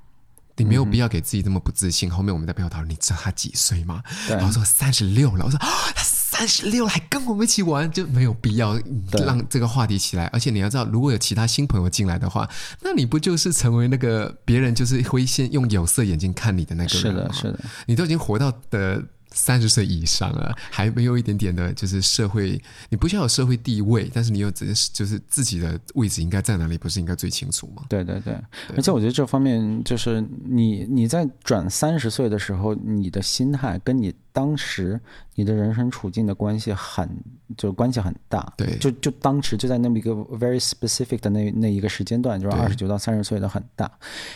你没有必要给自己这么不自信。嗯、后面我们在朋友讨论，你知道他几岁吗？然后说三十六了，我说他三十六了还跟我们一起玩，就没有必要让这个话题起来。而且你要知道，如果有其他新朋友进来的话，那你不就是成为那个别人就是会先用有色眼镜看你的那个人吗？是的，是的，你都已经活到的。三十岁以上了，还没有一点点的，就是社会，你不需要有社会地位，但是你有自就是自己的位置应该在哪里，不是应该最清楚吗？对对对，对，而且我觉得这方面就是你你在转三十岁的时候，你的心态跟你。当时你的人生处境的关系很，就关系很大，对，就就当时就在那么一个 very specific 的那那一个时间段，就是二十九到三十岁的很大，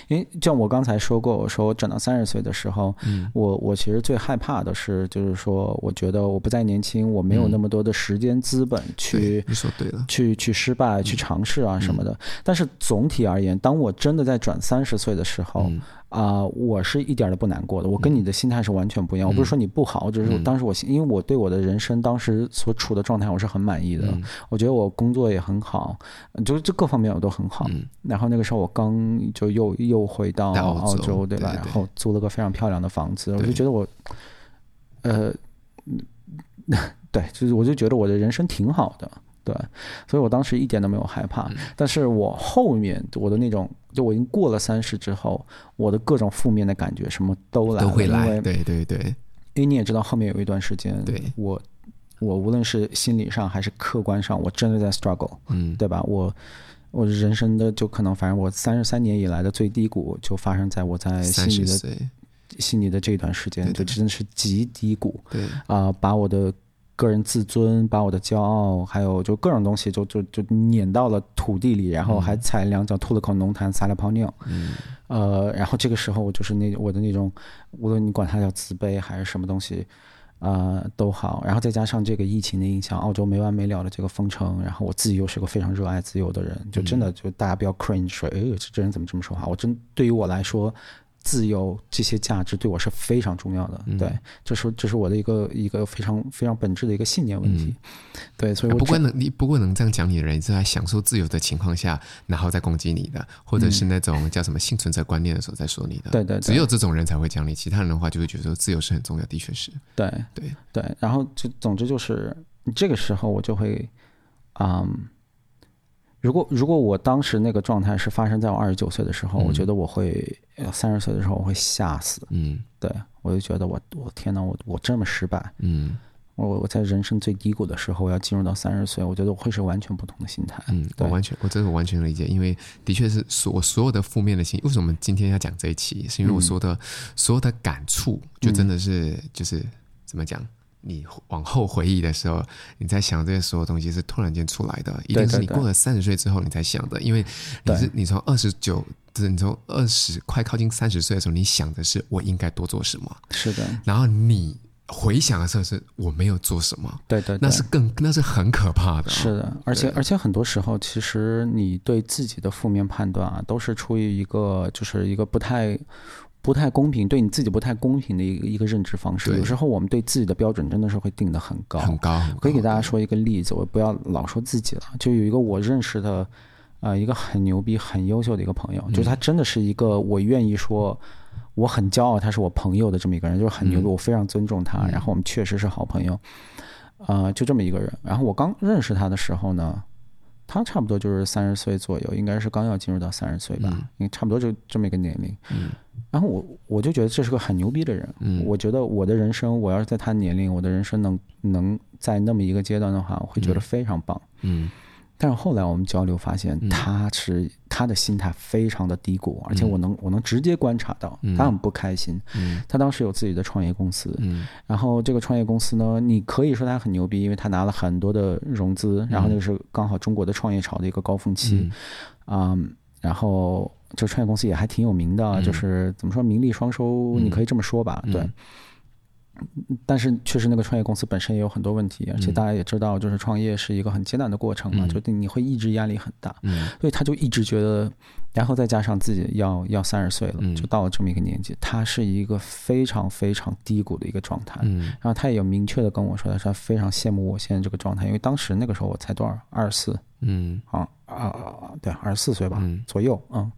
因为就像我刚才说过，我说我转到三十岁的时候，嗯，我我其实最害怕的是，就是说，我觉得我不再年轻，我没有那么多的时间资本去，你说对了，去去失败，去尝试啊什么的。嗯，但是总体而言，当我真的在转三十岁的时候，嗯啊、呃，我是一点都不难过的。我跟你的心态是完全不一样。嗯、我不是说你不好，只是当时我，因为我对我的人生当时所处的状态，我是很满意的。嗯、我觉得我工作也很好，就就各方面我都很好。嗯、然后那个时候我刚就又又回到澳洲，对吧？对对对，然后租了个非常漂亮的房子，我就觉得我，呃，对，就是我就觉得我的人生挺好的。对，所以我当时一点都没有害怕，嗯、但是我后面我的那种，就我已经过了三十之后，我的各种负面的感觉什么都来了，都会来，对对对，因为你也知道，后面有一段时间，对我，我无论是心理上还是客观上，我真的在 struggle，嗯，对吧？我我人生的就可能，反正我三十三年以来的最低谷，就发生在我在心里的心里的这段时间，就真的是极低谷，对啊、呃，把我的。个人自尊，把我的骄傲，还有就各种东西就，就就就碾到了土地里，然后还踩两脚，吐了口浓痰，撒了泡尿。嗯，呃，然后这个时候我就是那我的那种，无论你管它叫自卑还是什么东西，呃，都好。然后再加上这个疫情的影响，澳洲没完没了的这个封城，然后我自己又是个非常热爱自由的人，就真的就大家不要 cringe 说，哎，这这人怎么这么说话？我真对于我来说。自由这些价值对我是非常重要的，嗯、对，这是这是我的一个一个非常非常本质的一个信念问题，嗯、对，所以我不过能你不过能这样讲你的人是在享受自由的情况下，然后再攻击你的，或者是那种叫什么幸存者观念的时候再说你的，对对，只有这种人才会讲你，其他人的话就会觉得说自由是很重要的，确实，对对对，然后就总之就是这个时候我就会，嗯。如果如果我当时那个状态是发生在我二十九岁的时候，嗯、我觉得我会三十岁的时候我会吓死。嗯，对，我就觉得我我天呐，我我这么失败。嗯，我我在人生最低谷的时候，我要进入到三十岁，我觉得我会是完全不同的心态。嗯，我完全我这个完全理解，因为的确是所我所有的负面的心。为什么今天要讲这一期？是因为我说的、嗯、所有的感触，就真的是、嗯、就是怎么讲？你往后回忆的时候，你在想这些所有东西是突然间出来的，一定是你过了三十岁之后你才想的，因为你是你从二十九，就是你从二十快靠近三十岁的时候，你想的是我应该多做什么，是的。然后你回想的时候是我没有做什么，对对，那是更那是很可怕的，是的。而且而且很多时候，其实你对自己的负面判断啊，都是出于一个就是一个不太。不太公平，对你自己不太公平的一个一个认知方式。有时候我们对自己的标准真的是会定得很高，很高。可以给大家说一个例子，我不要老说自己了。就有一个我认识的，呃，一个很牛逼、很优秀的一个朋友，就是他真的是一个我愿意说我很骄傲他是我朋友的这么一个人，就是很牛逼，我非常尊重他。然后我们确实是好朋友，呃，就这么一个人。然后我刚认识他的时候呢，他差不多就是三十岁左右，应该是刚要进入到三十岁吧，嗯、因为差不多就这么一个年龄。嗯，然后我我就觉得这是个很牛逼的人。嗯，我觉得我的人生，我要是在他年龄，我的人生能能在那么一个阶段的话，我会觉得非常棒。嗯。嗯但是后来我们交流发现，他是他的心态非常的低谷，而且我能我能直接观察到他很不开心。他当时有自己的创业公司，然后这个创业公司呢，你可以说他很牛逼，因为他拿了很多的融资，然后那个是刚好中国的创业潮的一个高峰期，啊，然后就创业公司也还挺有名的，就是怎么说名利双收，你可以这么说吧，对。但是确实，那个创业公司本身也有很多问题，而且大家也知道，就是创业是一个很艰难的过程嘛，就你会一直压力很大，所以他就一直觉得，然后再加上自己要要三十岁了，就到了这么一个年纪，他是一个非常非常低谷的一个状态。然后他也有明确的跟我说，他说他非常羡慕我现在这个状态，因为当时那个时候我才多少，二十四，嗯，啊啊，对，二十四岁吧左右，嗯，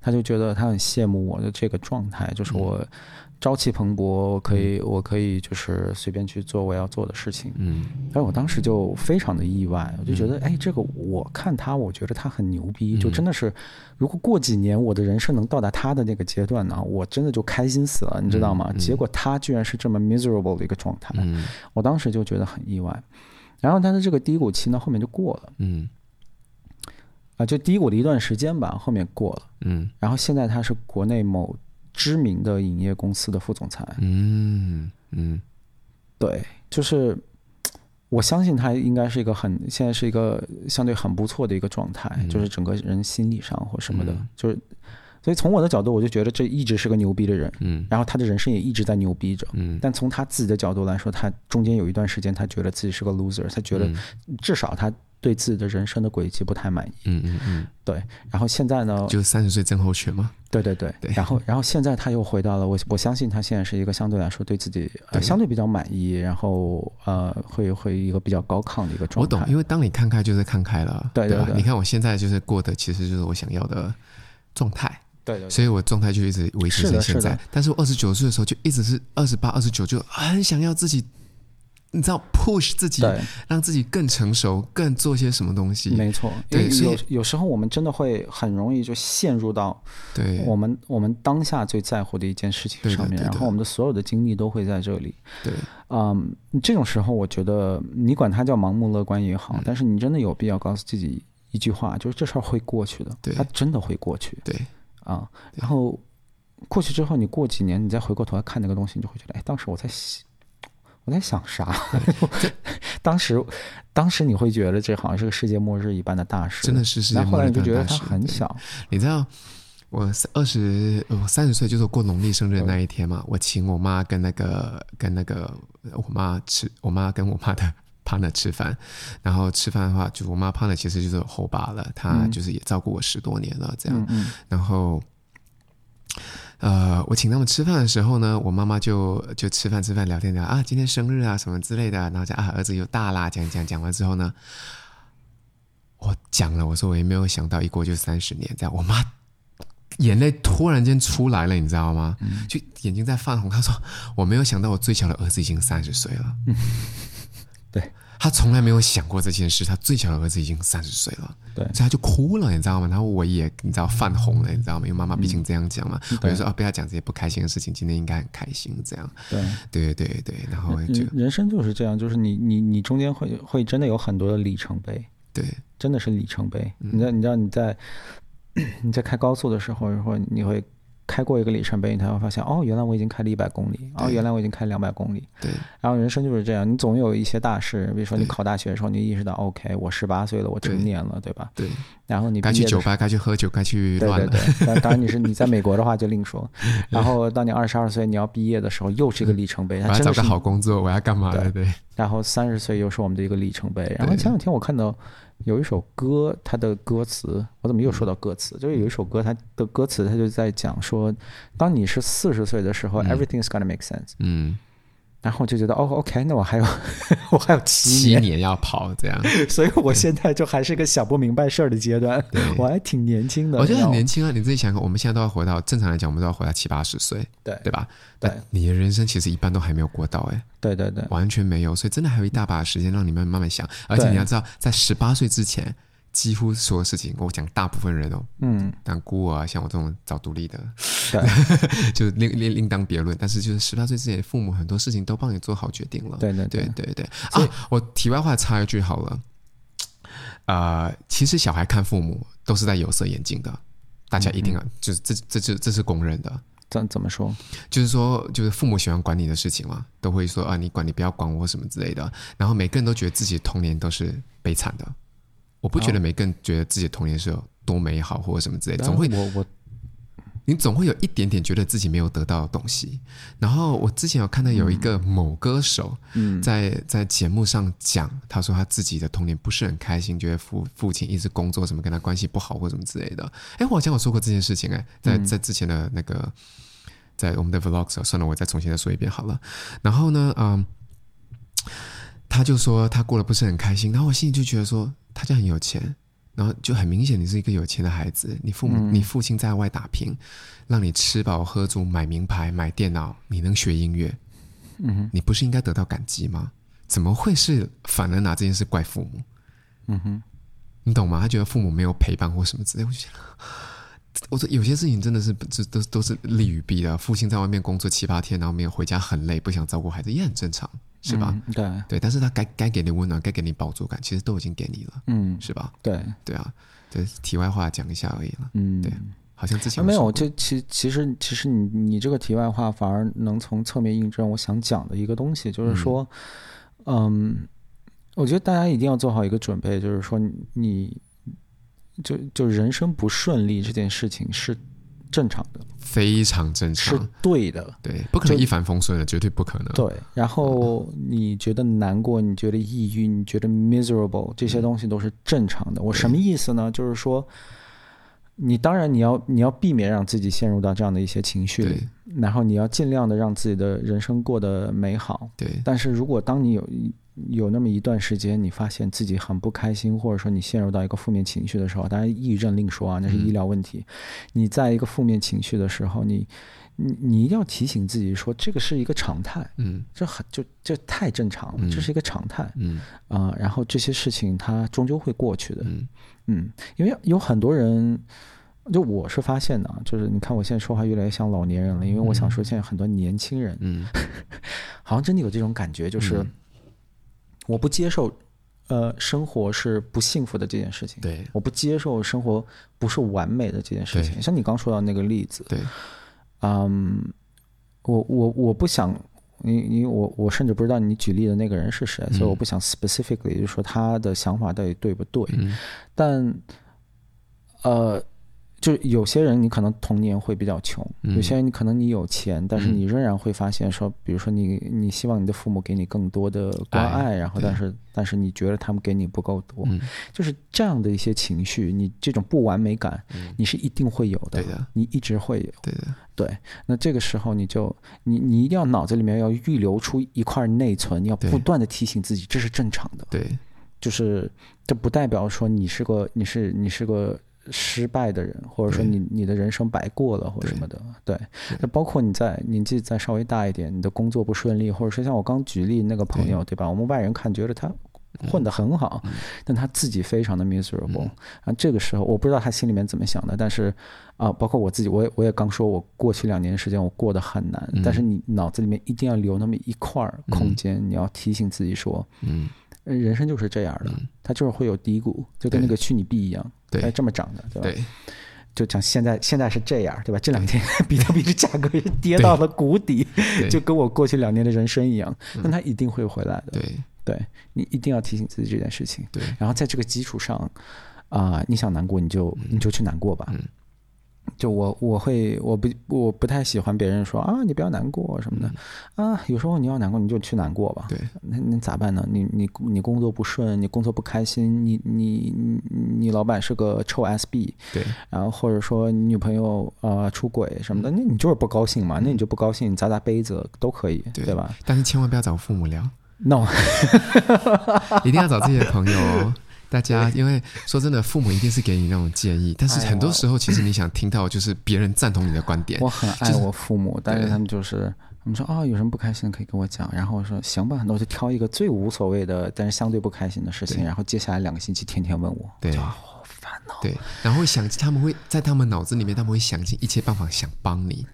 他就觉得他很羡慕我的这个状态，就是我。朝气蓬勃，我可以，嗯、我可以就是随便去做我要做的事情。嗯，但我当时就非常的意外，我就觉得，嗯、哎，这个我看他，我觉得他很牛逼，就真的是，如果过几年我的人生能到达他的那个阶段呢，我真的就开心死了，你知道吗？嗯、结果他居然是这么 miserable 的一个状态，嗯、我当时就觉得很意外。然后他的这个低谷期呢，后面就过了，嗯，啊，就低谷的一段时间吧，后面过了，嗯，然后现在他是国内某。知名的影业公司的副总裁，嗯嗯，对，就是我相信他应该是一个很现在是一个相对很不错的一个状态，嗯、就是整个人心理上或什么的，嗯、就是所以从我的角度，我就觉得这一直是个牛逼的人，嗯，然后他的人生也一直在牛逼着，嗯，但从他自己的角度来说，他中间有一段时间他觉得自己是个 loser，他觉得至少他。对自己的人生的轨迹不太满意，嗯嗯嗯，对。然后现在呢，就是三十岁症候群嘛，对对对。对，然后然后现在他又回到了我，我相信他现在是一个相对来说对自己呃相对比较满意，然后呃会会一个比较高亢的一个状态。我懂，因为当你看开就是看开了，对对对。你看我现在就是过的其实就是我想要的状态，对对。所以我状态就一直维持在现在。但是我二十九岁的时候就一直是二十八、二十九，就很想要自己。你知道 push 自己，让自己更成熟，更做些什么东西？没错，对，有有时候我们真的会很容易就陷入到对。我们我们当下最在乎的一件事情上面，然后我们的所有的精力都会在这里。对，嗯，这种时候我觉得你管它叫盲目乐观也好，但是你真的有必要告诉自己一句话，就是这事儿会过去的，它真的会过去。对，啊，然后过去之后，你过几年你再回过头来看那个东西，你就会觉得，哎，当时我在我在想啥？当时，当时你会觉得这好像是个世界末日一般的大事，真的是世界末日一般的大事。后来你就觉得它很小。你知道，我二十，我三十岁就是过农历生日的那一天嘛。我请我妈跟那个跟那个我妈吃，我妈跟我妈的 partner 吃饭。然后吃饭的话，就我妈 partner 其实就是后爸了，她就是也照顾我十多年了，这样。嗯嗯然后。呃，我请他们吃饭的时候呢，我妈妈就就吃饭吃饭聊天聊啊，今天生日啊什么之类的，然后讲啊儿子又大啦，讲讲讲完之后呢，我讲了，我说我也没有想到一过就三十年这样，我妈眼泪突然间出来了，你知道吗？就眼睛在泛红，她说我没有想到我最小的儿子已经三十岁了，对。他从来没有想过这件事，他最小的儿子已经三十岁了，对，所以他就哭了，你知道吗？然后我也你知道泛红了，你知道吗？因为妈妈毕竟这样讲嘛，我就说啊，不要讲这些不开心的事情，今天应该很开心，这样。对，对对对，然后就人生就是这样，就是你你你中间会会真的有很多的里程碑，对，真的是里程碑。你知道你知道你在 你在开高速的时候，然后你会。开过一个里程碑，你才会发现哦，原来我已经开了一百公里，哦，原来我已经开了两百公里。对，然后人生就是这样，你总有一些大事，比如说你考大学的时候，你意识到，OK，我十八岁了，我成年了，对吧？对。然后你该去酒吧，该去喝酒，该去乱了。对对对。当然你是你在美国的话就另说。然后当你二十二岁你要毕业的时候，又是一个里程碑。我要找个好工作，我要干嘛？对对。然后三十岁又是我们的一个里程碑。然后前两天我看到。有一首歌，它的歌词，我怎么又说到歌词？就是有一首歌，它的歌词，它就在讲说，当你是四十岁的时候，everything is gonna make sense。嗯。然后我就觉得，哦，OK，那我还有，我还有七七年要跑，这样。所以我现在就还是个想不明白事儿的阶段。我还挺年轻的。我觉得很年轻啊！你自己想想，我们现在都要活到正常来讲，我们都要活到七八十岁，对对吧？对。你的人生其实一般都还没有过到，哎。对对对。完全没有，所以真的还有一大把时间让你们慢慢想。而且你要知道，在十八岁之前。几乎所有事情，我讲大部分人哦，嗯，当孤儿啊，像我这种早独立的，对，就另另另当别论。但是就是十八岁之前，父母很多事情都帮你做好决定了。对对对对对。啊，我题外话插一句好了，呃，其实小孩看父母都是戴有色眼镜的，大家一定要，嗯、就是这这这这是公认的。怎怎么说？就是说，就是父母喜欢管你的事情嘛，都会说啊，你管你不要管我什么之类的。然后每个人都觉得自己的童年都是悲惨的。我不觉得每个人觉得自己的童年是有多美好或者什么之类的，总会我我，你总会有一点点觉得自己没有得到的东西。然后我之前有看到有一个某歌手在在节目上讲，他说他自己的童年不是很开心，觉得父父亲一直工作什么跟他关系不好或什么之类的。哎，我好像有说过这件事情哎，在在之前的那个在我们的 vlog 算了，我再重新再说一遍好了。然后呢，嗯，他就说他过得不是很开心，然后我心里就觉得说。他家很有钱，然后就很明显你是一个有钱的孩子。你父母、嗯、你父亲在外打拼，让你吃饱喝足，买名牌，买电脑，你能学音乐，嗯哼，你不是应该得到感激吗？怎么会是反而拿这件事怪父母？嗯哼，你懂吗？他觉得父母没有陪伴或什么之类。我觉得，我说有些事情真的是这都都是利与弊的。父亲在外面工作七八天，然后没有回家，很累，不想照顾孩子，也很正常。是吧？嗯、对对，但是他该该给你温暖，该给你饱足感，其实都已经给你了，嗯，是吧？对对啊，对，题外话讲一下而已了，嗯，对，好像之前、啊、没有，就其其实其实你你这个题外话反而能从侧面印证我想讲的一个东西，就是说，嗯，嗯，我觉得大家一定要做好一个准备，就是说你就就人生不顺利这件事情是。正常的，非常正常，是对的，对，不可能一帆风顺的，绝对不可能。对，然后你觉得难过，你觉得抑郁，你觉得 miserable，这些东西都是正常的。我什么意思呢？就是说，你当然你要你要避免让自己陷入到这样的一些情绪里，然后你要尽量的让自己的人生过得美好。对，但是如果当你有有那么一段时间，你发现自己很不开心，或者说你陷入到一个负面情绪的时候，当然抑郁症另说啊，那是医疗问题。嗯、你在一个负面情绪的时候，你你你一定要提醒自己说，这个是一个常态，嗯，这很就这太正常了，嗯、这是一个常态，嗯。啊、呃，然后这些事情它终究会过去的，嗯。嗯，因为有很多人，就我是发现的，就是你看我现在说话越来越像老年人了，因为我想说现在很多年轻人，嗯，好像真的有这种感觉，就是。嗯我不接受，呃，生活是不幸福的这件事情。对，我不接受生活不是完美的这件事情。像你刚说到那个例子，对，嗯，我我我不想，因因为我我甚至不知道你举例的那个人是谁，嗯、所以我不想 specifically 就是说他的想法到底对不对。嗯、但，呃。就有些人，你可能童年会比较穷；有些人，你可能你有钱，但是你仍然会发现说，比如说你你希望你的父母给你更多的关爱，然后但是但是你觉得他们给你不够多，就是这样的一些情绪，你这种不完美感，你是一定会有的，你一直会有，对的，对。那这个时候你就你你一定要脑子里面要预留出一块内存，你要不断的提醒自己，这是正常的，对，就是这不代表说你是个你是你是个。失败的人，或者说你你的人生白过了，或者什么的，对。那包括你在年纪再稍微大一点，你的工作不顺利，或者说像我刚举例那个朋友，对吧？我们外人看觉得他混得很好，但他自己非常的 miserable。啊，这个时候我不知道他心里面怎么想的，但是啊，包括我自己，我也我也刚说，我过去两年时间我过得很难，但是你脑子里面一定要留那么一块空间，你要提醒自己说，嗯。人生就是这样的，它就是会有低谷，就跟那个虚拟币一样，哎，这么涨的，对吧？对，就讲现在现在是这样，对吧？这两天 比特币的价格也跌到了谷底，就跟我过去两年的人生一样，那它一定会回来的。对，对你一定要提醒自己这件事情。对，然后在这个基础上，啊，你想难过你就你就去难过吧。就我我会我不我不太喜欢别人说啊，你不要难过什么的，嗯、啊，有时候你要难过你就去难过吧。对，那那咋办呢？你你你工作不顺，你工作不开心，你你你你老板是个臭 SB，对，然后或者说你女朋友啊、呃、出轨什么的，那你就是不高兴嘛，那你就不高兴，你砸砸杯子都可以，对，对吧？但是千万不要找父母聊，no，一定要找自己的朋友哦。大家，因为说真的，父母一定是给你那种建议，但是很多时候，其实你想听到就是别人赞同你的观点。我很爱我父母，但是他们就是他们说啊、哦，有什么不开心的可以跟我讲，然后我说行吧，那我就挑一个最无所谓的，但是相对不开心的事情，然后接下来两个星期天天问我，对，好烦恼。对，然后想，他们会在他们脑子里面，他们会想尽一切办法想帮你。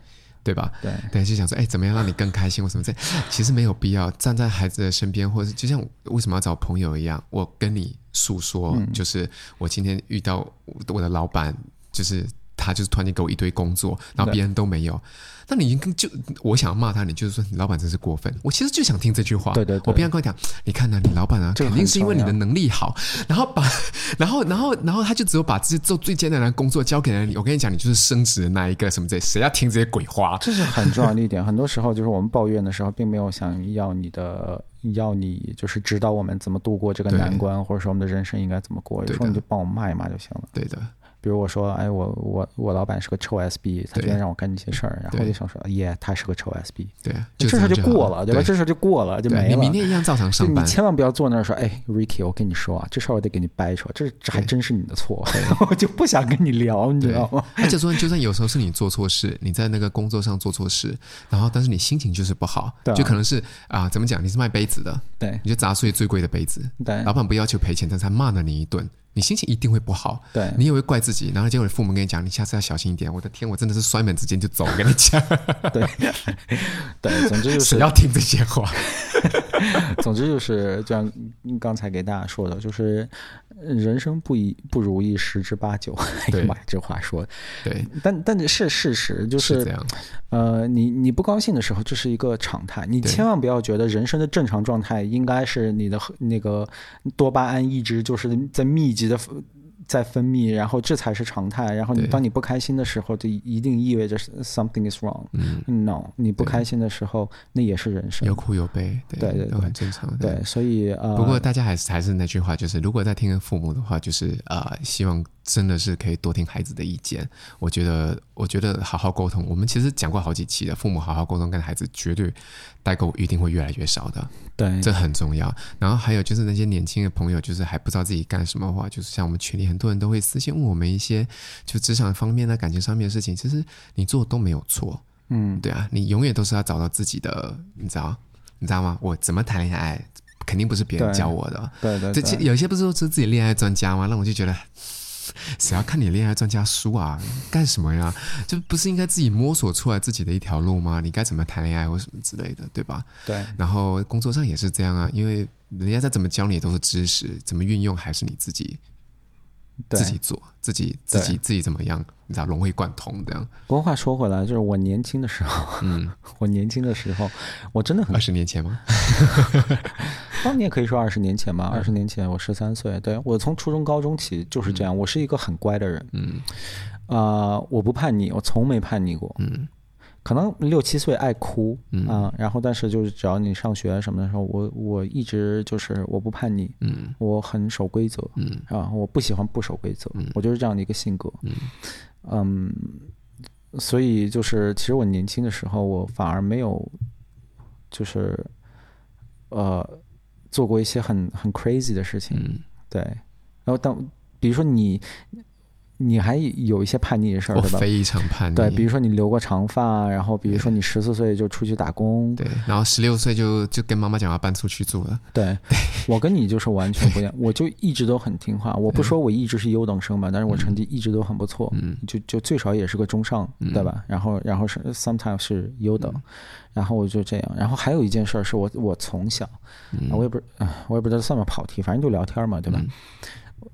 对吧？对对，就想说，哎，怎么样让你更开心？或什么这其实没有必要站在孩子的身边，或者是就像为什么要找朋友一样，我跟你诉说，嗯、就是我今天遇到我的老板，就是他就是突然间给我一堆工作，然后别人都没有。那你已经就我想要骂他，你就是说你老板真是过分。我其实就想听这句话。对对对，我边上跟我讲，你看呢、啊，你老板啊，肯定是因为你的能力好，然后把，然后然后然后他就只有把这些做最艰难的工作交给了你。我跟你讲，你就是升职的那一个什么这，谁要听这些鬼话？这是很重要的一点。很多时候就是我们抱怨的时候，并没有想要你的，要你就是指导我们怎么度过这个难关，或者说我们的人生应该怎么过。有时候你就帮我骂一骂就行了。对的。比如我说，哎，我我我老板是个臭 SB，他今天让我干这些事儿，然后我就想说，耶，他是个臭 SB，对，这事儿就过了，对吧？这事儿就过了，就没了。你明天一样照常上班，你千万不要坐那儿说，哎，Ricky，我跟你说啊，这事儿我得给你掰扯，这这还真是你的错，我就不想跟你聊，你知道吗？而且说，就算有时候是你做错事，你在那个工作上做错事，然后但是你心情就是不好，就可能是啊，怎么讲？你是卖杯子的，对，你就砸碎最贵的杯子，对，老板不要求赔钱，但是他骂了你一顿。你心情一定会不好，对，你也会怪自己，然后结果你父母跟你讲，你下次要小心一点。我的天，我真的是摔门之间就走，我跟你讲，对，对，总之就是 要听这些话。总之就是，就像刚才给大家说的，就是人生不一不如意十之八九。哎呀妈，这话说，对，但但是事实就是，是这样。呃，你你不高兴的时候，这是一个常态。你千万不要觉得人生的正常状态应该是你的那个多巴胺一直就是在密集的。在分泌，然后这才是常态。然后你当你不开心的时候，就一定意味着 something is wrong。嗯，no，你不开心的时候，那也是人生，有苦有悲，对对，对，都很正常。对，所以呃，不过大家还是还是那句话，就是如果在听父母的话，就是呃，希望。真的是可以多听孩子的意见，我觉得，我觉得好好沟通。我们其实讲过好几期了，父母好好沟通，跟孩子绝对代沟一定会越来越少的。对，这很重要。然后还有就是那些年轻的朋友，就是还不知道自己干什么的话，就是像我们群里很多人都会私信问我们一些就职场方面的、感情上面的事情。其实你做的都没有错，嗯，对啊，你永远都是要找到自己的，你知道，你知道吗？我怎么谈恋爱，肯定不是别人教我的。对对，对，这有些不是说是自己恋爱专家吗？那我就觉得。谁要看你恋爱专家书啊？干什么呀？就不是应该自己摸索出来自己的一条路吗？你该怎么谈恋爱或什么之类的，对吧？对。然后工作上也是这样啊，因为人家再怎么教你都是知识，怎么运用还是你自己。自己做，自己自己自己怎么样？你知道融会贯通这样。不过话说回来，就是我年轻的时候，嗯，我年轻的时候，我真的很二十年前吗？当、哦、你也可以说二十年前吧。二十年前我十三岁，对，我从初中高中起就是这样。我是一个很乖的人，嗯，啊、呃，我不叛逆，我从没叛逆过，嗯。可能六七岁爱哭，嗯、啊，然后但是就是只要你上学什么的时候，我我一直就是我不叛逆，嗯，我很守规则，嗯，啊，我不喜欢不守规则，嗯，我就是这样的一个性格，嗯，嗯，所以就是其实我年轻的时候，我反而没有，就是，呃，做过一些很很 crazy 的事情，嗯，对，然后当比如说你。你还有一些叛逆的事儿，对吧？非常叛逆。对，比如说你留过长发，然后比如说你十四岁就出去打工，对，然后十六岁就就跟妈妈讲要搬出去住了。对，我跟你就是完全不一样，我就一直都很听话。我不说我一直是优等生吧，但是我成绩一直都很不错，嗯，就就最少也是个中上，对吧？然后然后是 sometimes 是优等，然后我就这样。然后还有一件事儿是我我从小，我也不我也不知道算不算跑题，反正就聊天嘛，对吧？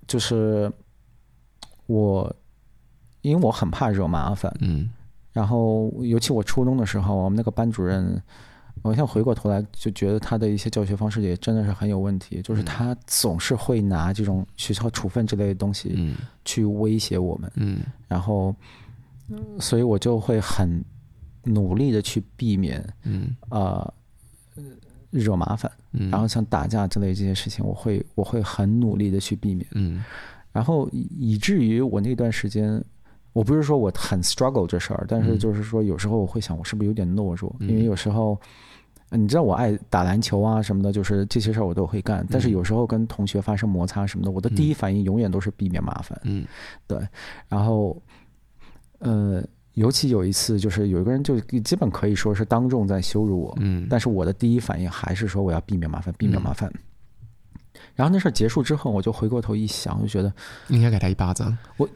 就是。我，因为我很怕惹麻烦，嗯，然后尤其我初中的时候，我们那个班主任，我现在回过头来就觉得他的一些教学方式也真的是很有问题，就是他总是会拿这种学校处分之类的东西，去威胁我们，嗯，然后，所以我就会很努力的去避免，嗯，呃，惹麻烦，嗯，然后像打架之类这些事情，我会我会很努力的去避免，嗯。然后以以至于我那段时间，我不是说我很 struggle 这事儿，但是就是说有时候我会想，我是不是有点懦弱？因为有时候，你知道我爱打篮球啊什么的，就是这些事儿我都会干。但是有时候跟同学发生摩擦什么的，我的第一反应永远都是避免麻烦。嗯，对。然后，呃，尤其有一次，就是有一个人就基本可以说是当众在羞辱我。嗯。但是我的第一反应还是说我要避免麻烦，避免麻烦。然后那事儿结束之后，我就回过头一想，我就觉得应该给他一巴掌。我，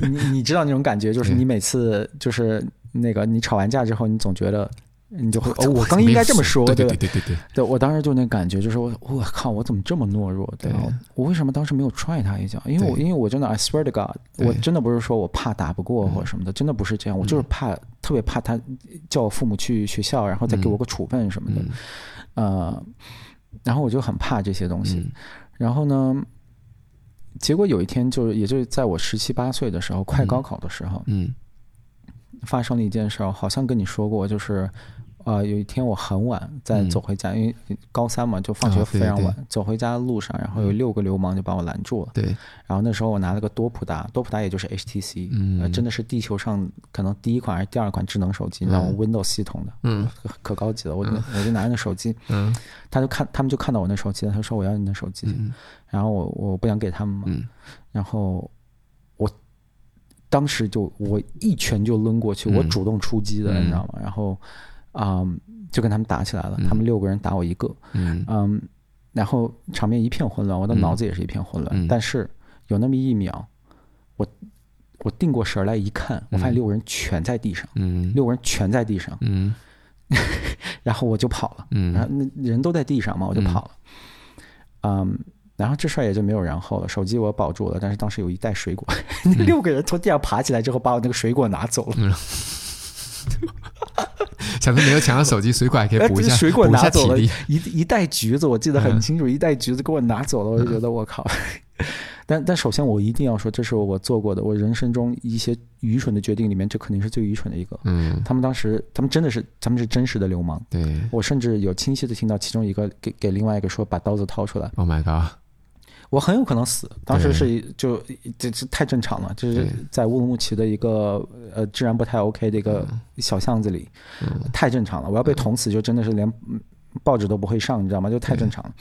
你你你知道那种感觉，就是 你每次就是那个你吵完架之后，你总觉得。你就会哦，我刚应该这么说，对对对对对，对我当时就那感觉，就是我我靠，我怎么这么懦弱？对，我为什么当时没有踹他一脚？因为我因为我真的，I swear to God，我真的不是说我怕打不过或者什么的，真的不是这样，我就是怕特别怕他叫我父母去学校，然后再给我个处分什么的，呃，然后我就很怕这些东西。然后呢，结果有一天就是，也就是在我十七八岁的时候，快高考的时候，嗯，发生了一件事儿，好像跟你说过，就是。啊、呃，有一天我很晚在走回家，嗯、因为高三嘛，就放学非常晚。走回家的路上，然后有六个流氓就把我拦住了。对。然后那时候我拿了个多普达，多普达也就是 HTC，嗯、呃，真的是地球上可能第一款还是第二款智能手机，然后 Windows 系统的，嗯，可高级了。我就、嗯、我就拿着那手机，嗯，他就看他们就看到我那手机了，他说我要你的手机，嗯、然后我我不想给他们嘛，嗯，然后我当时就我一拳就抡过去，嗯、我主动出击的，你知道吗？然后。啊、嗯，就跟他们打起来了。他们六个人打我一个，嗯，嗯，然后场面一片混乱，我的脑子也是一片混乱。嗯、但是有那么一秒，我我定过神来一看，我发现六个人全在地上，嗯，六个人全在地上，嗯，然后我就跑了，嗯，然后那人都在地上嘛，我就跑了，嗯，嗯，然后这事儿也就没有然后了。手机我保住了，但是当时有一袋水果，那、嗯、六个人从地上爬起来之后，把我那个水果拿走了。嗯 想说没有抢到手机，水果还可以补一下，水果拿走了，一一袋橘子，我记得很清楚，一袋橘子给我拿走了，我就觉得我靠。但但首先我一定要说，这是我做过的我人生中一些愚蠢的决定里面，这肯定是最愚蠢的一个。嗯，他们当时，他们真的是，他们是真实的流氓。对，我甚至有清晰的听到其中一个给给另外一个说，把刀子掏出来。Oh my god！我很有可能死，当时是就这这太正常了，就是在乌鲁木齐的一个呃治安不太 OK 的一个小巷子里，太正常了。我要被捅死，就真的是连报纸都不会上，你知道吗？就太正常了。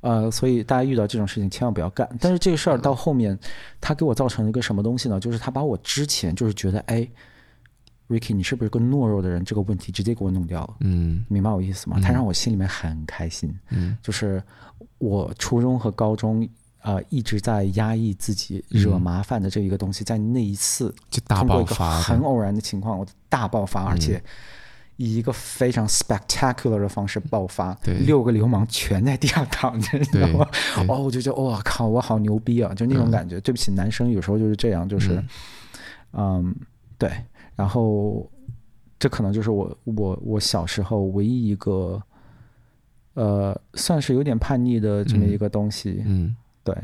呃，所以大家遇到这种事情千万不要干。但是这个事儿到后面，它给我造成了一个什么东西呢？就是它把我之前就是觉得哎，Ricky 你是不是个懦弱的人这个问题直接给我弄掉了。嗯，明白我意思吗？他让我心里面很开心。嗯，就是我初中和高中。呃，一直在压抑自己惹麻烦的这一个东西，在那一次就大爆发，很偶然的情况，我大爆发，而且以一个非常 spectacular 的方式爆发。对，六个流氓全在地上躺着，你知道吗？哦，我就觉得哇靠，我好牛逼啊！就那种感觉。对不起，男生有时候就是这样，就是，嗯，对。然后这可能就是我我我小时候唯一一个，呃，算是有点叛逆的这么一个东西。嗯。对，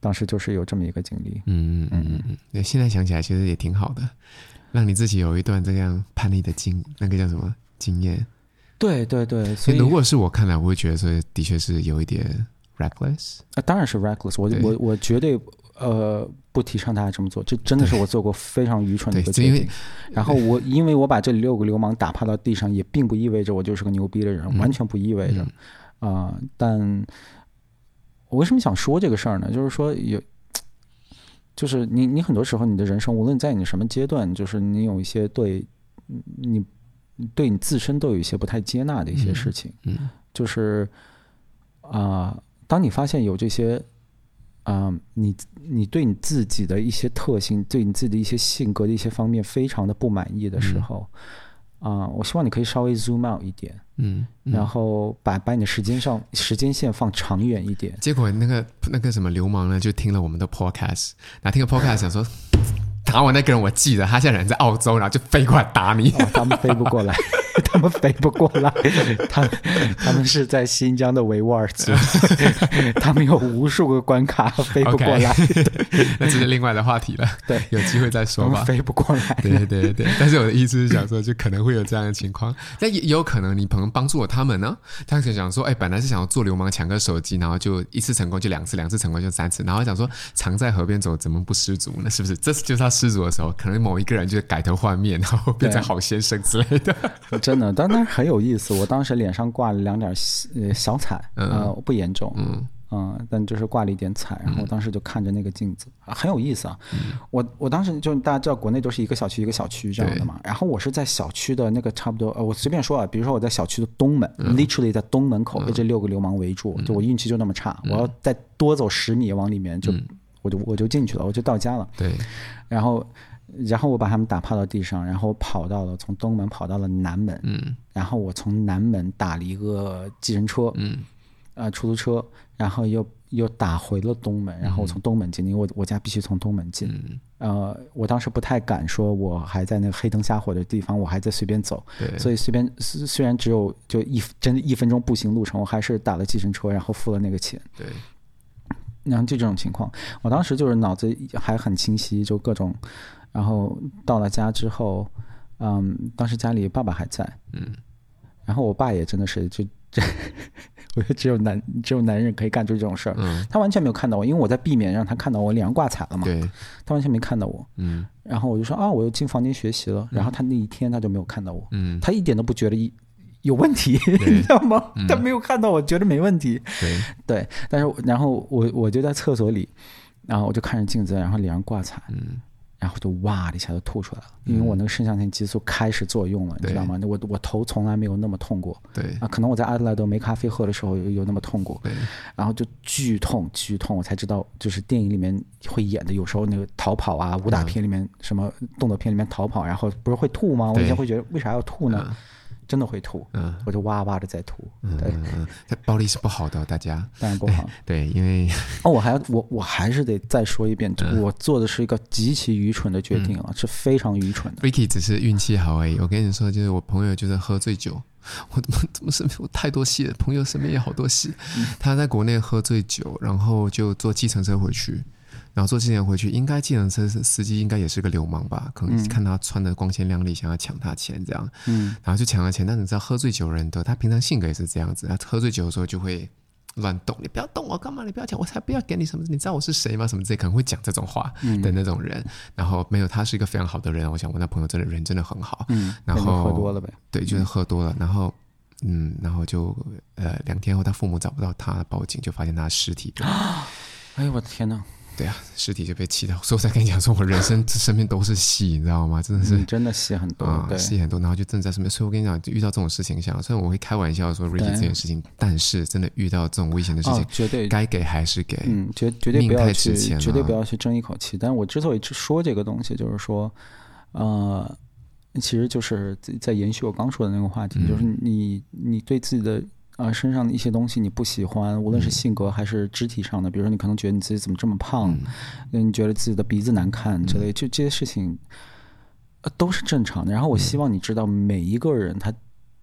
当时就是有这么一个经历。嗯嗯嗯嗯嗯，现在想起来其实也挺好的，让你自己有一段这样叛逆的经，那个叫什么经验？对对对，所以如果是我看来，我会觉得说的确是有一点 reckless。啊，当然是 reckless，我我我绝对呃不提倡大家这么做，这真的是我做过非常愚蠢的一个决定。然后我因为我把这六个流氓打趴到地上，也并不意味着我就是个牛逼的人，嗯、完全不意味着啊、但。我为什么想说这个事儿呢？就是说有，就是你你很多时候你的人生，无论在你什么阶段，就是你有一些对你对你自身都有一些不太接纳的一些事情，嗯，就是啊，当你发现有这些啊，你你对你自己的一些特性，对你自己的一些性格的一些方面非常的不满意的时候。啊、呃，我希望你可以稍微 zoom out 一点，嗯，嗯，然后把把你的时间上时间线放长远一点。结果那个那个什么流氓呢，就听了我们的 podcast，然后听个 podcast 想说。打我那个人，我记得他现在人在澳洲，然后就飞过来打你。哦、他们飞不过来，他们飞不过来，他们他们是在新疆的维吾尔族，他们有无数个关卡飞不过来。那这是另外的话题了。对，有机会再说吧。飞不过来。对对对，但是我的意思是想说，就可能会有这样的情况，但也有可能你朋友帮助了他们呢。他可能想说，哎，本来是想要做流氓抢个手机，然后就一次成功就两次，两次成功就三次，然后想说常在河边走，怎么不失足呢？是不是？这次就是他。失足的时候，可能某一个人就改头换面，然后变成好先生之类的。真的，嗯，当然很有意思。我当时脸上挂了两点呃小彩，呃，不严重。嗯。嗯，但就是挂了一点彩，然后我当时就看着那个镜子，啊、很有意思啊。嗯、我我当时就大家知道，国内都是一个小区一个小区这样的嘛。然后我是在小区的那个差不多，呃，我随便说啊，比如说我在小区的东门、嗯、，literally 在东门口被这六个流氓围住，嗯、就我运气就那么差，嗯、我要再多走十米往里面就，我就我就进去了，我就到家了。对。然后然后我把他们打趴到地上，然后跑到了从东门跑到了南门，嗯。然后我从南门打了一个计程车，嗯。呃，出租车，然后又。又打回了东门，然后从东门进，因为我我家必须从东门进。嗯、呃，我当时不太敢说，我还在那个黑灯瞎火的地方，我还在随便走。对所以随便虽然只有就一真的一分钟步行路程，我还是打了计程车，然后付了那个钱。对。然后就这种情况，我当时就是脑子还很清晰，就各种。然后到了家之后，嗯，当时家里爸爸还在。嗯。然后我爸也真的是就。这，我觉得只有男只有男人可以干出这种事儿。嗯，他完全没有看到我，因为我在避免让他看到我脸上挂彩了嘛。对，他完全没看到我。嗯，然后我就说啊，我又进房间学习了。然后他那一天他就没有看到我。嗯，他一点都不觉得一有问题，你知道吗？他没有看到我，觉得没问题。对对，但是然后我我就在厕所里，然后我就看着镜子，然后脸上挂彩。嗯。然后就哇的一下就吐出来了，因为我那个肾上腺激素开始作用了，嗯、你知道吗？我我头从来没有那么痛过。对啊，可能我在阿德莱德没咖啡喝的时候有有那么痛过。对，然后就剧痛剧痛，我才知道就是电影里面会演的，有时候那个逃跑啊，武打片里面、嗯、什么动作片里面逃跑，然后不是会吐吗？我以前会觉得为啥要吐呢？嗯真的会吐，嗯，我就哇哇的在吐，对，嗯，暴力是不好的，大家。当然不好，对，因为 哦，我还要我我还是得再说一遍，我做的是一个极其愚蠢的决定啊，是非常愚蠢的。Ricky 只是运气好而已，我跟你说，就是我朋友就是喝醉酒，我怎么怎么身边有太多戏了，朋友身边也好多戏，他在国内喝醉酒，然后就坐计程车回去。然后坐计程车回去，应该计程车司机应该也是个流氓吧？可能看他穿的光鲜亮丽，想要抢他钱这样。嗯，然后就抢了钱。但你知道，喝醉酒人的他平常性格也是这样子。他喝醉酒的时候就会乱动，你不要动我干嘛？你不要抢，我才不要给你什么？你知道我是谁吗？什么之类，可能会讲这种话的那种人。嗯、然后没有，他是一个非常好的人。我想我那朋友真的人真的很好。嗯，然后喝多了呗。对，就是喝多了。然后嗯，然后就呃两天后，他父母找不到他，报警就发现他的尸体。哎呦我的天哪！对啊，尸体就被气到，所以我才跟你讲说，我人生身边都是戏，你知道吗？真的是，嗯、真的戏很多，嗯、戏很多，然后就正在身边。所以我跟你讲，遇到这种事情，像虽然我会开玩笑说 Ricky 这件事情，但是真的遇到这种危险的事情，哦、绝对该给还是给，嗯，绝绝对不要去，绝对不要去争一口气。但是我之所以说这个东西，就是说，呃，其实就是在延续我刚说的那个话题，嗯、就是你你对自己的。啊、呃，身上的一些东西你不喜欢，无论是性格还是肢体上的，嗯、比如说你可能觉得你自己怎么这么胖，嗯、你觉得自己的鼻子难看之类，就这些事情，呃，都是正常的。然后我希望你知道，每一个人他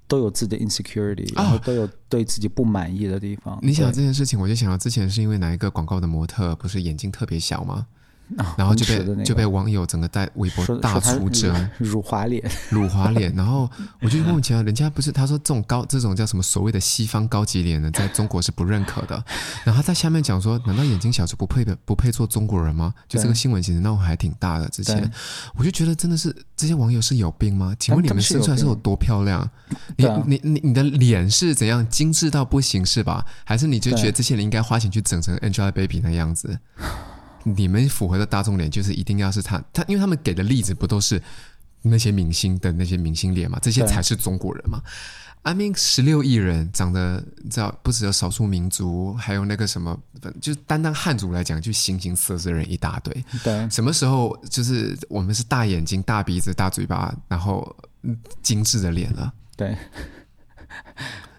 都有自己的 insecurity，、嗯、然后都有对自己不满意的地方。你想这件事情，我就想到之前是因为哪一个广告的模特不是眼睛特别小吗？然后就被、那个、就被网友整个在微博大出征，辱华脸，辱华脸。然后 我就莫名其妙，人家不是他说这种高这种叫什么所谓的西方高级脸呢，在中国是不认可的。然后他在下面讲说，难道眼睛小就不配的不配做中国人吗？就这个新闻其实闹还挺大的。之前我就觉得真的是这些网友是有病吗？请问你们生出来是有多漂亮？你你你你的脸是怎样精致到不行是吧？还是你就觉得这些人应该花钱去整成 Angelababy 那样子？你们符合的大众脸就是一定要是他，他因为他们给的例子不都是那些明星的那些明星脸嘛？这些才是中国人嘛对？I mean，十六亿人长得，你知道，不只有少数民族，还有那个什么，就单单汉族来讲，就形形色色人一大堆。对，什么时候就是我们是大眼睛、大鼻子、大嘴巴，然后精致的脸了？对，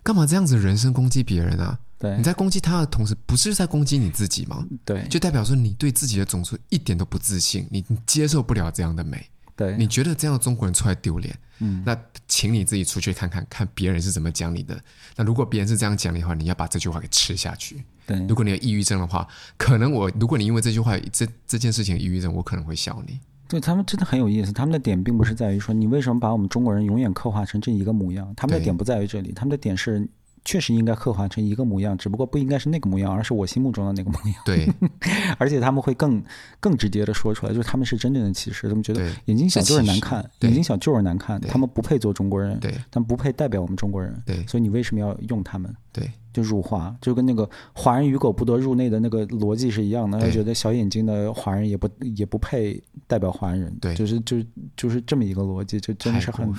干嘛这样子人身攻击别人啊？对，你在攻击他的同时，不是在攻击你自己吗？对，就代表说你对自己的种族一点都不自信，你接受不了这样的美。对，你觉得这样的中国人出来丢脸？嗯，那请你自己出去看看，看别人是怎么讲你的。那如果别人是这样讲你的话，你要把这句话给吃下去。对，如果你有抑郁症的话，可能我如果你因为这句话这这件事情抑郁症，我可能会笑你。对，他们真的很有意思，他们的点并不是在于说你为什么把我们中国人永远刻画成这一个模样，他们的点不在于这里，他们的点是。确实应该刻画成一个模样，只不过不应该是那个模样，而是我心目中的那个模样。对，而且他们会更更直接的说出来，就是他们是真正的歧视，他们觉得眼睛小就是难看，眼睛小就是难看，他们不配做中国人，对，他们不配代表我们中国人，对，所以你为什么要用他们？对。就辱华，就跟那个华人与狗不得入内的那个逻辑是一样的。他觉得小眼睛的华人也不也不配代表华人，对，就是就就是这么一个逻辑，就真的是很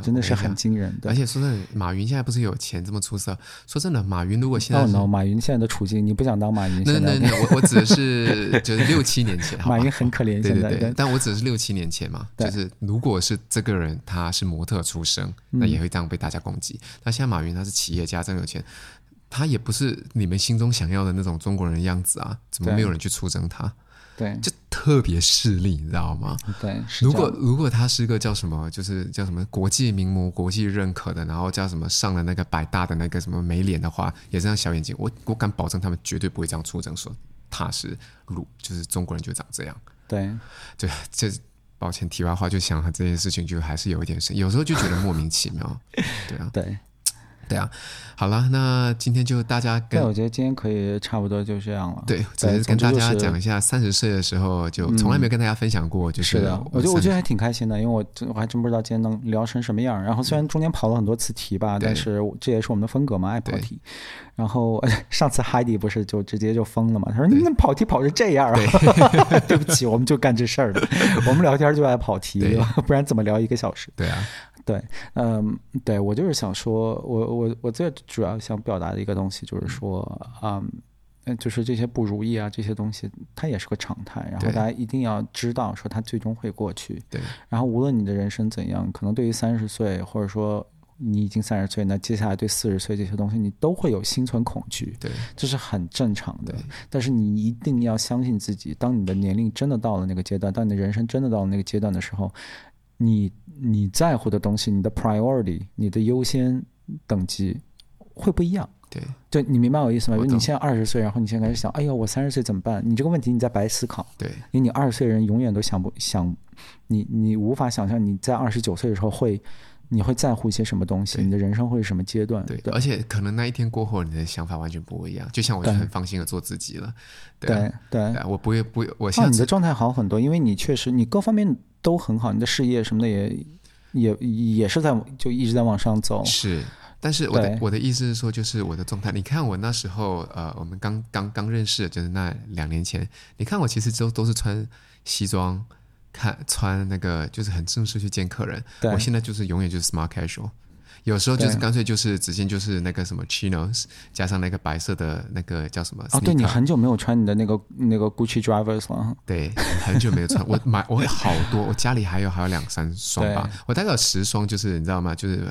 真的是很惊人的。而且说真的，马云现在不是有钱这么出色？说真的，马云如果现在，no no，马云现在的处境，你不想当马云？那那那，我我指的是就是六七年前，马云很可怜，现在对，但我指的是六七年前嘛，就是如果是这个人他是模特出身，那也会这样被大家攻击。那现在马云他是企业家，真有钱。他也不是你们心中想要的那种中国人的样子啊，怎么没有人去出征他？对，就特别势利，你知道吗？对，如果如果他是个叫什么，就是叫什么国际名模、国际认可的，然后叫什么上了那个百大的那个什么美脸的话，也这样小眼睛，我我敢保证他们绝对不会这样出征，说他是鲁，就是中国人就长这样。对，对，这抱歉，题外话，就想他这件事情，就还是有一点深，有时候就觉得莫名其妙。对啊，对。对啊，好了，那今天就大家跟，对，我觉得今天可以差不多就这样了。对，只是跟大家讲一下，三十岁的时候就从来没有跟大家分享过，就是，是的，我觉得我觉得还挺开心的，因为我我还真不知道今天能聊成什么样。然后虽然中间跑了很多次题吧，但是这也是我们的风格嘛，爱跑题。然后 上次 Heidi 不是就直接就疯了嘛？他说：“你怎么跑题跑成这样啊？” 对不起，我们就干这事儿的，我们聊天就爱跑题，不然怎么聊一个小时？对啊。对，嗯，对我就是想说，我我我最主要想表达的一个东西就是说，嗯，就是这些不如意啊，这些东西它也是个常态，然后大家一定要知道，说它最终会过去。对，然后无论你的人生怎样，可能对于三十岁，或者说你已经三十岁，那接下来对四十岁这些东西，你都会有心存恐惧。对，这是很正常的。但是你一定要相信自己，当你的年龄真的到了那个阶段，当你的人生真的到了那个阶段的时候。你你在乎的东西，你的 priority，你的优先等级会不一样。对，就你明白我意思吗？因为你现在二十岁，然后你现在开始想，哎呦，我三十岁怎么办？你这个问题你在白思考。对，因为你二十岁的人永远都想不想，你你无法想象你在二十九岁的时候会，你会在乎一些什么东西，你的人生会是什么阶段？对，而且可能那一天过后，你的想法完全不一样。就像我就很放心的做自己了。对对，我不会不会，我现在你的状态好很多，因为你确实你各方面。都很好，你的事业什么的也也也是在就一直在往上走。是，但是我的我的意思是说，就是我的状态。你看我那时候，呃，我们刚刚刚认识，就是那两年前。你看我其实都都是穿西装，看穿那个就是很正式去见客人。我现在就是永远就是 smart casual。有时候就是干脆就是直接就是那个什么 chinos 加上那个白色的那个叫什么？哦，对，你很久没有穿你的那个那个 Gucci drivers 了。对，很久没有穿。我买我好多，我家里还有还有两三双吧。我大概有十双，就是你知道吗？就是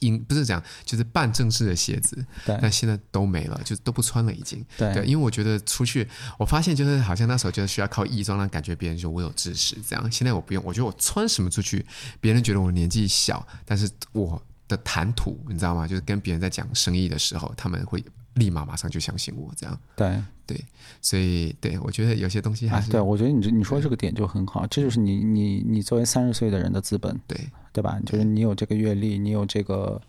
应不是讲就是半正式的鞋子。对。但现在都没了，就都不穿了已经。对。因为我觉得出去，我发现就是好像那时候就是需要靠衣装，让感觉别人说我有知识这样。现在我不用，我觉得我穿什么出去，别人觉得我年纪小，但是我。的谈吐，你知道吗？就是跟别人在讲生意的时候，他们会立马马上就相信我，这样。对对，所以对我觉得有些东西还是、啊、对我觉得你你说这个点就很好，这就是你你你作为三十岁的人的资本，对对吧？就是你有这个阅历，你有这个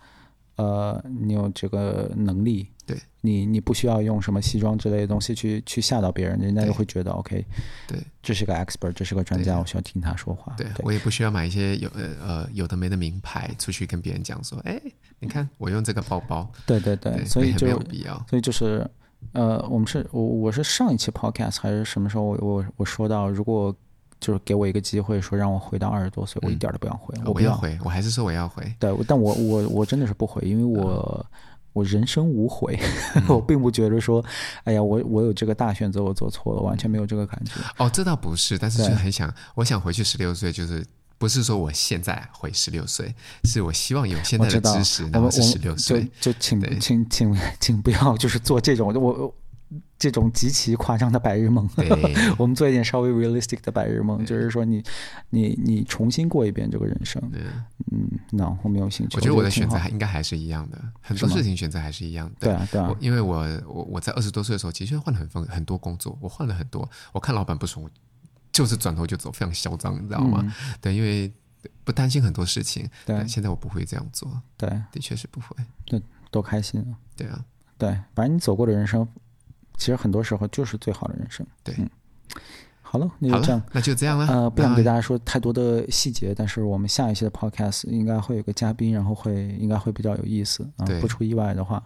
呃，你有这个能力。对你，你不需要用什么西装之类的东西去去吓到别人，人家就会觉得 OK。对，这是个 expert，这是个专家，我需要听他说话。对，我也不需要买一些有呃呃有的没的名牌出去跟别人讲说，哎，你看我用这个包包。对对对，所以就没有必要。所以就是呃，我们是我我是上一期 podcast 还是什么时候我我我说到，如果就是给我一个机会说让我回到二十多岁，我一点都不想回，我不要回，我还是说我要回。对，但我我我真的是不回，因为我。我人生无悔，嗯、我并不觉得说，哎呀，我我有这个大选择，我做错了，完全没有这个感觉。哦，这倒不是，但是就很想，我想回去十六岁，就是不是说我现在回十六岁，是我希望有现在的知识，然后是十六岁。就请请请，请不要就是做这种我。这种极其夸张的白日梦，我们做一点稍微 realistic 的白日梦，就是说你你你重新过一遍这个人生。嗯，no，我没有兴趣。我觉得我的选择还应该还是一样的，很多事情选择还是一样的。对啊，对啊。因为我我我在二十多岁的时候，其实换了很很多工作，我换了很多。我看老板不爽，我就是转头就走，非常嚣张，你知道吗？对，因为不担心很多事情。对，现在我不会这样做。对，的确是不会。对。多开心啊！对啊，对，反正你走过的人生，其实很多时候就是最好的人生。对，嗯，好了，那就这样，那就这样了。呃，不想给大家说太多的细节，但是我们下一期的 podcast 应该会有个嘉宾，然后会应该会比较有意思啊，不出意外的话。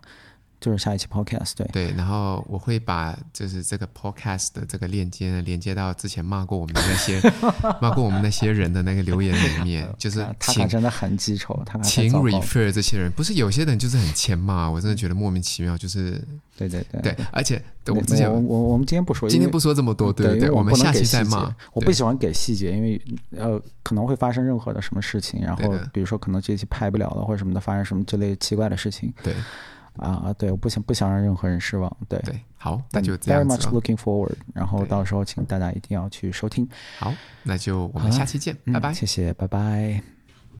就是下一期 podcast 对。对，然后我会把就是这个 podcast 的这个链接呢连接到之前骂过我们的那些 骂过我们那些人的那个留言里面，就是他真的很记仇，他请 refer 这些人，不是有些人就是很欠骂，我真的觉得莫名其妙，就是对对对。对，而且我们之前我我我们今天不说，今天不说这么多，对对对，我们下期再骂，我不喜欢给细节，因为呃可能会发生任何的什么事情，然后比如说可能这期拍不了了或者什么的，发生什么之类奇怪的事情，对。啊，对，我不想不想让任何人失望。对，对，好，那就这样子。Very much looking forward，然后到时候请大家一定要去收听。好，那就我们下期见，嗯、拜拜。谢谢，拜拜。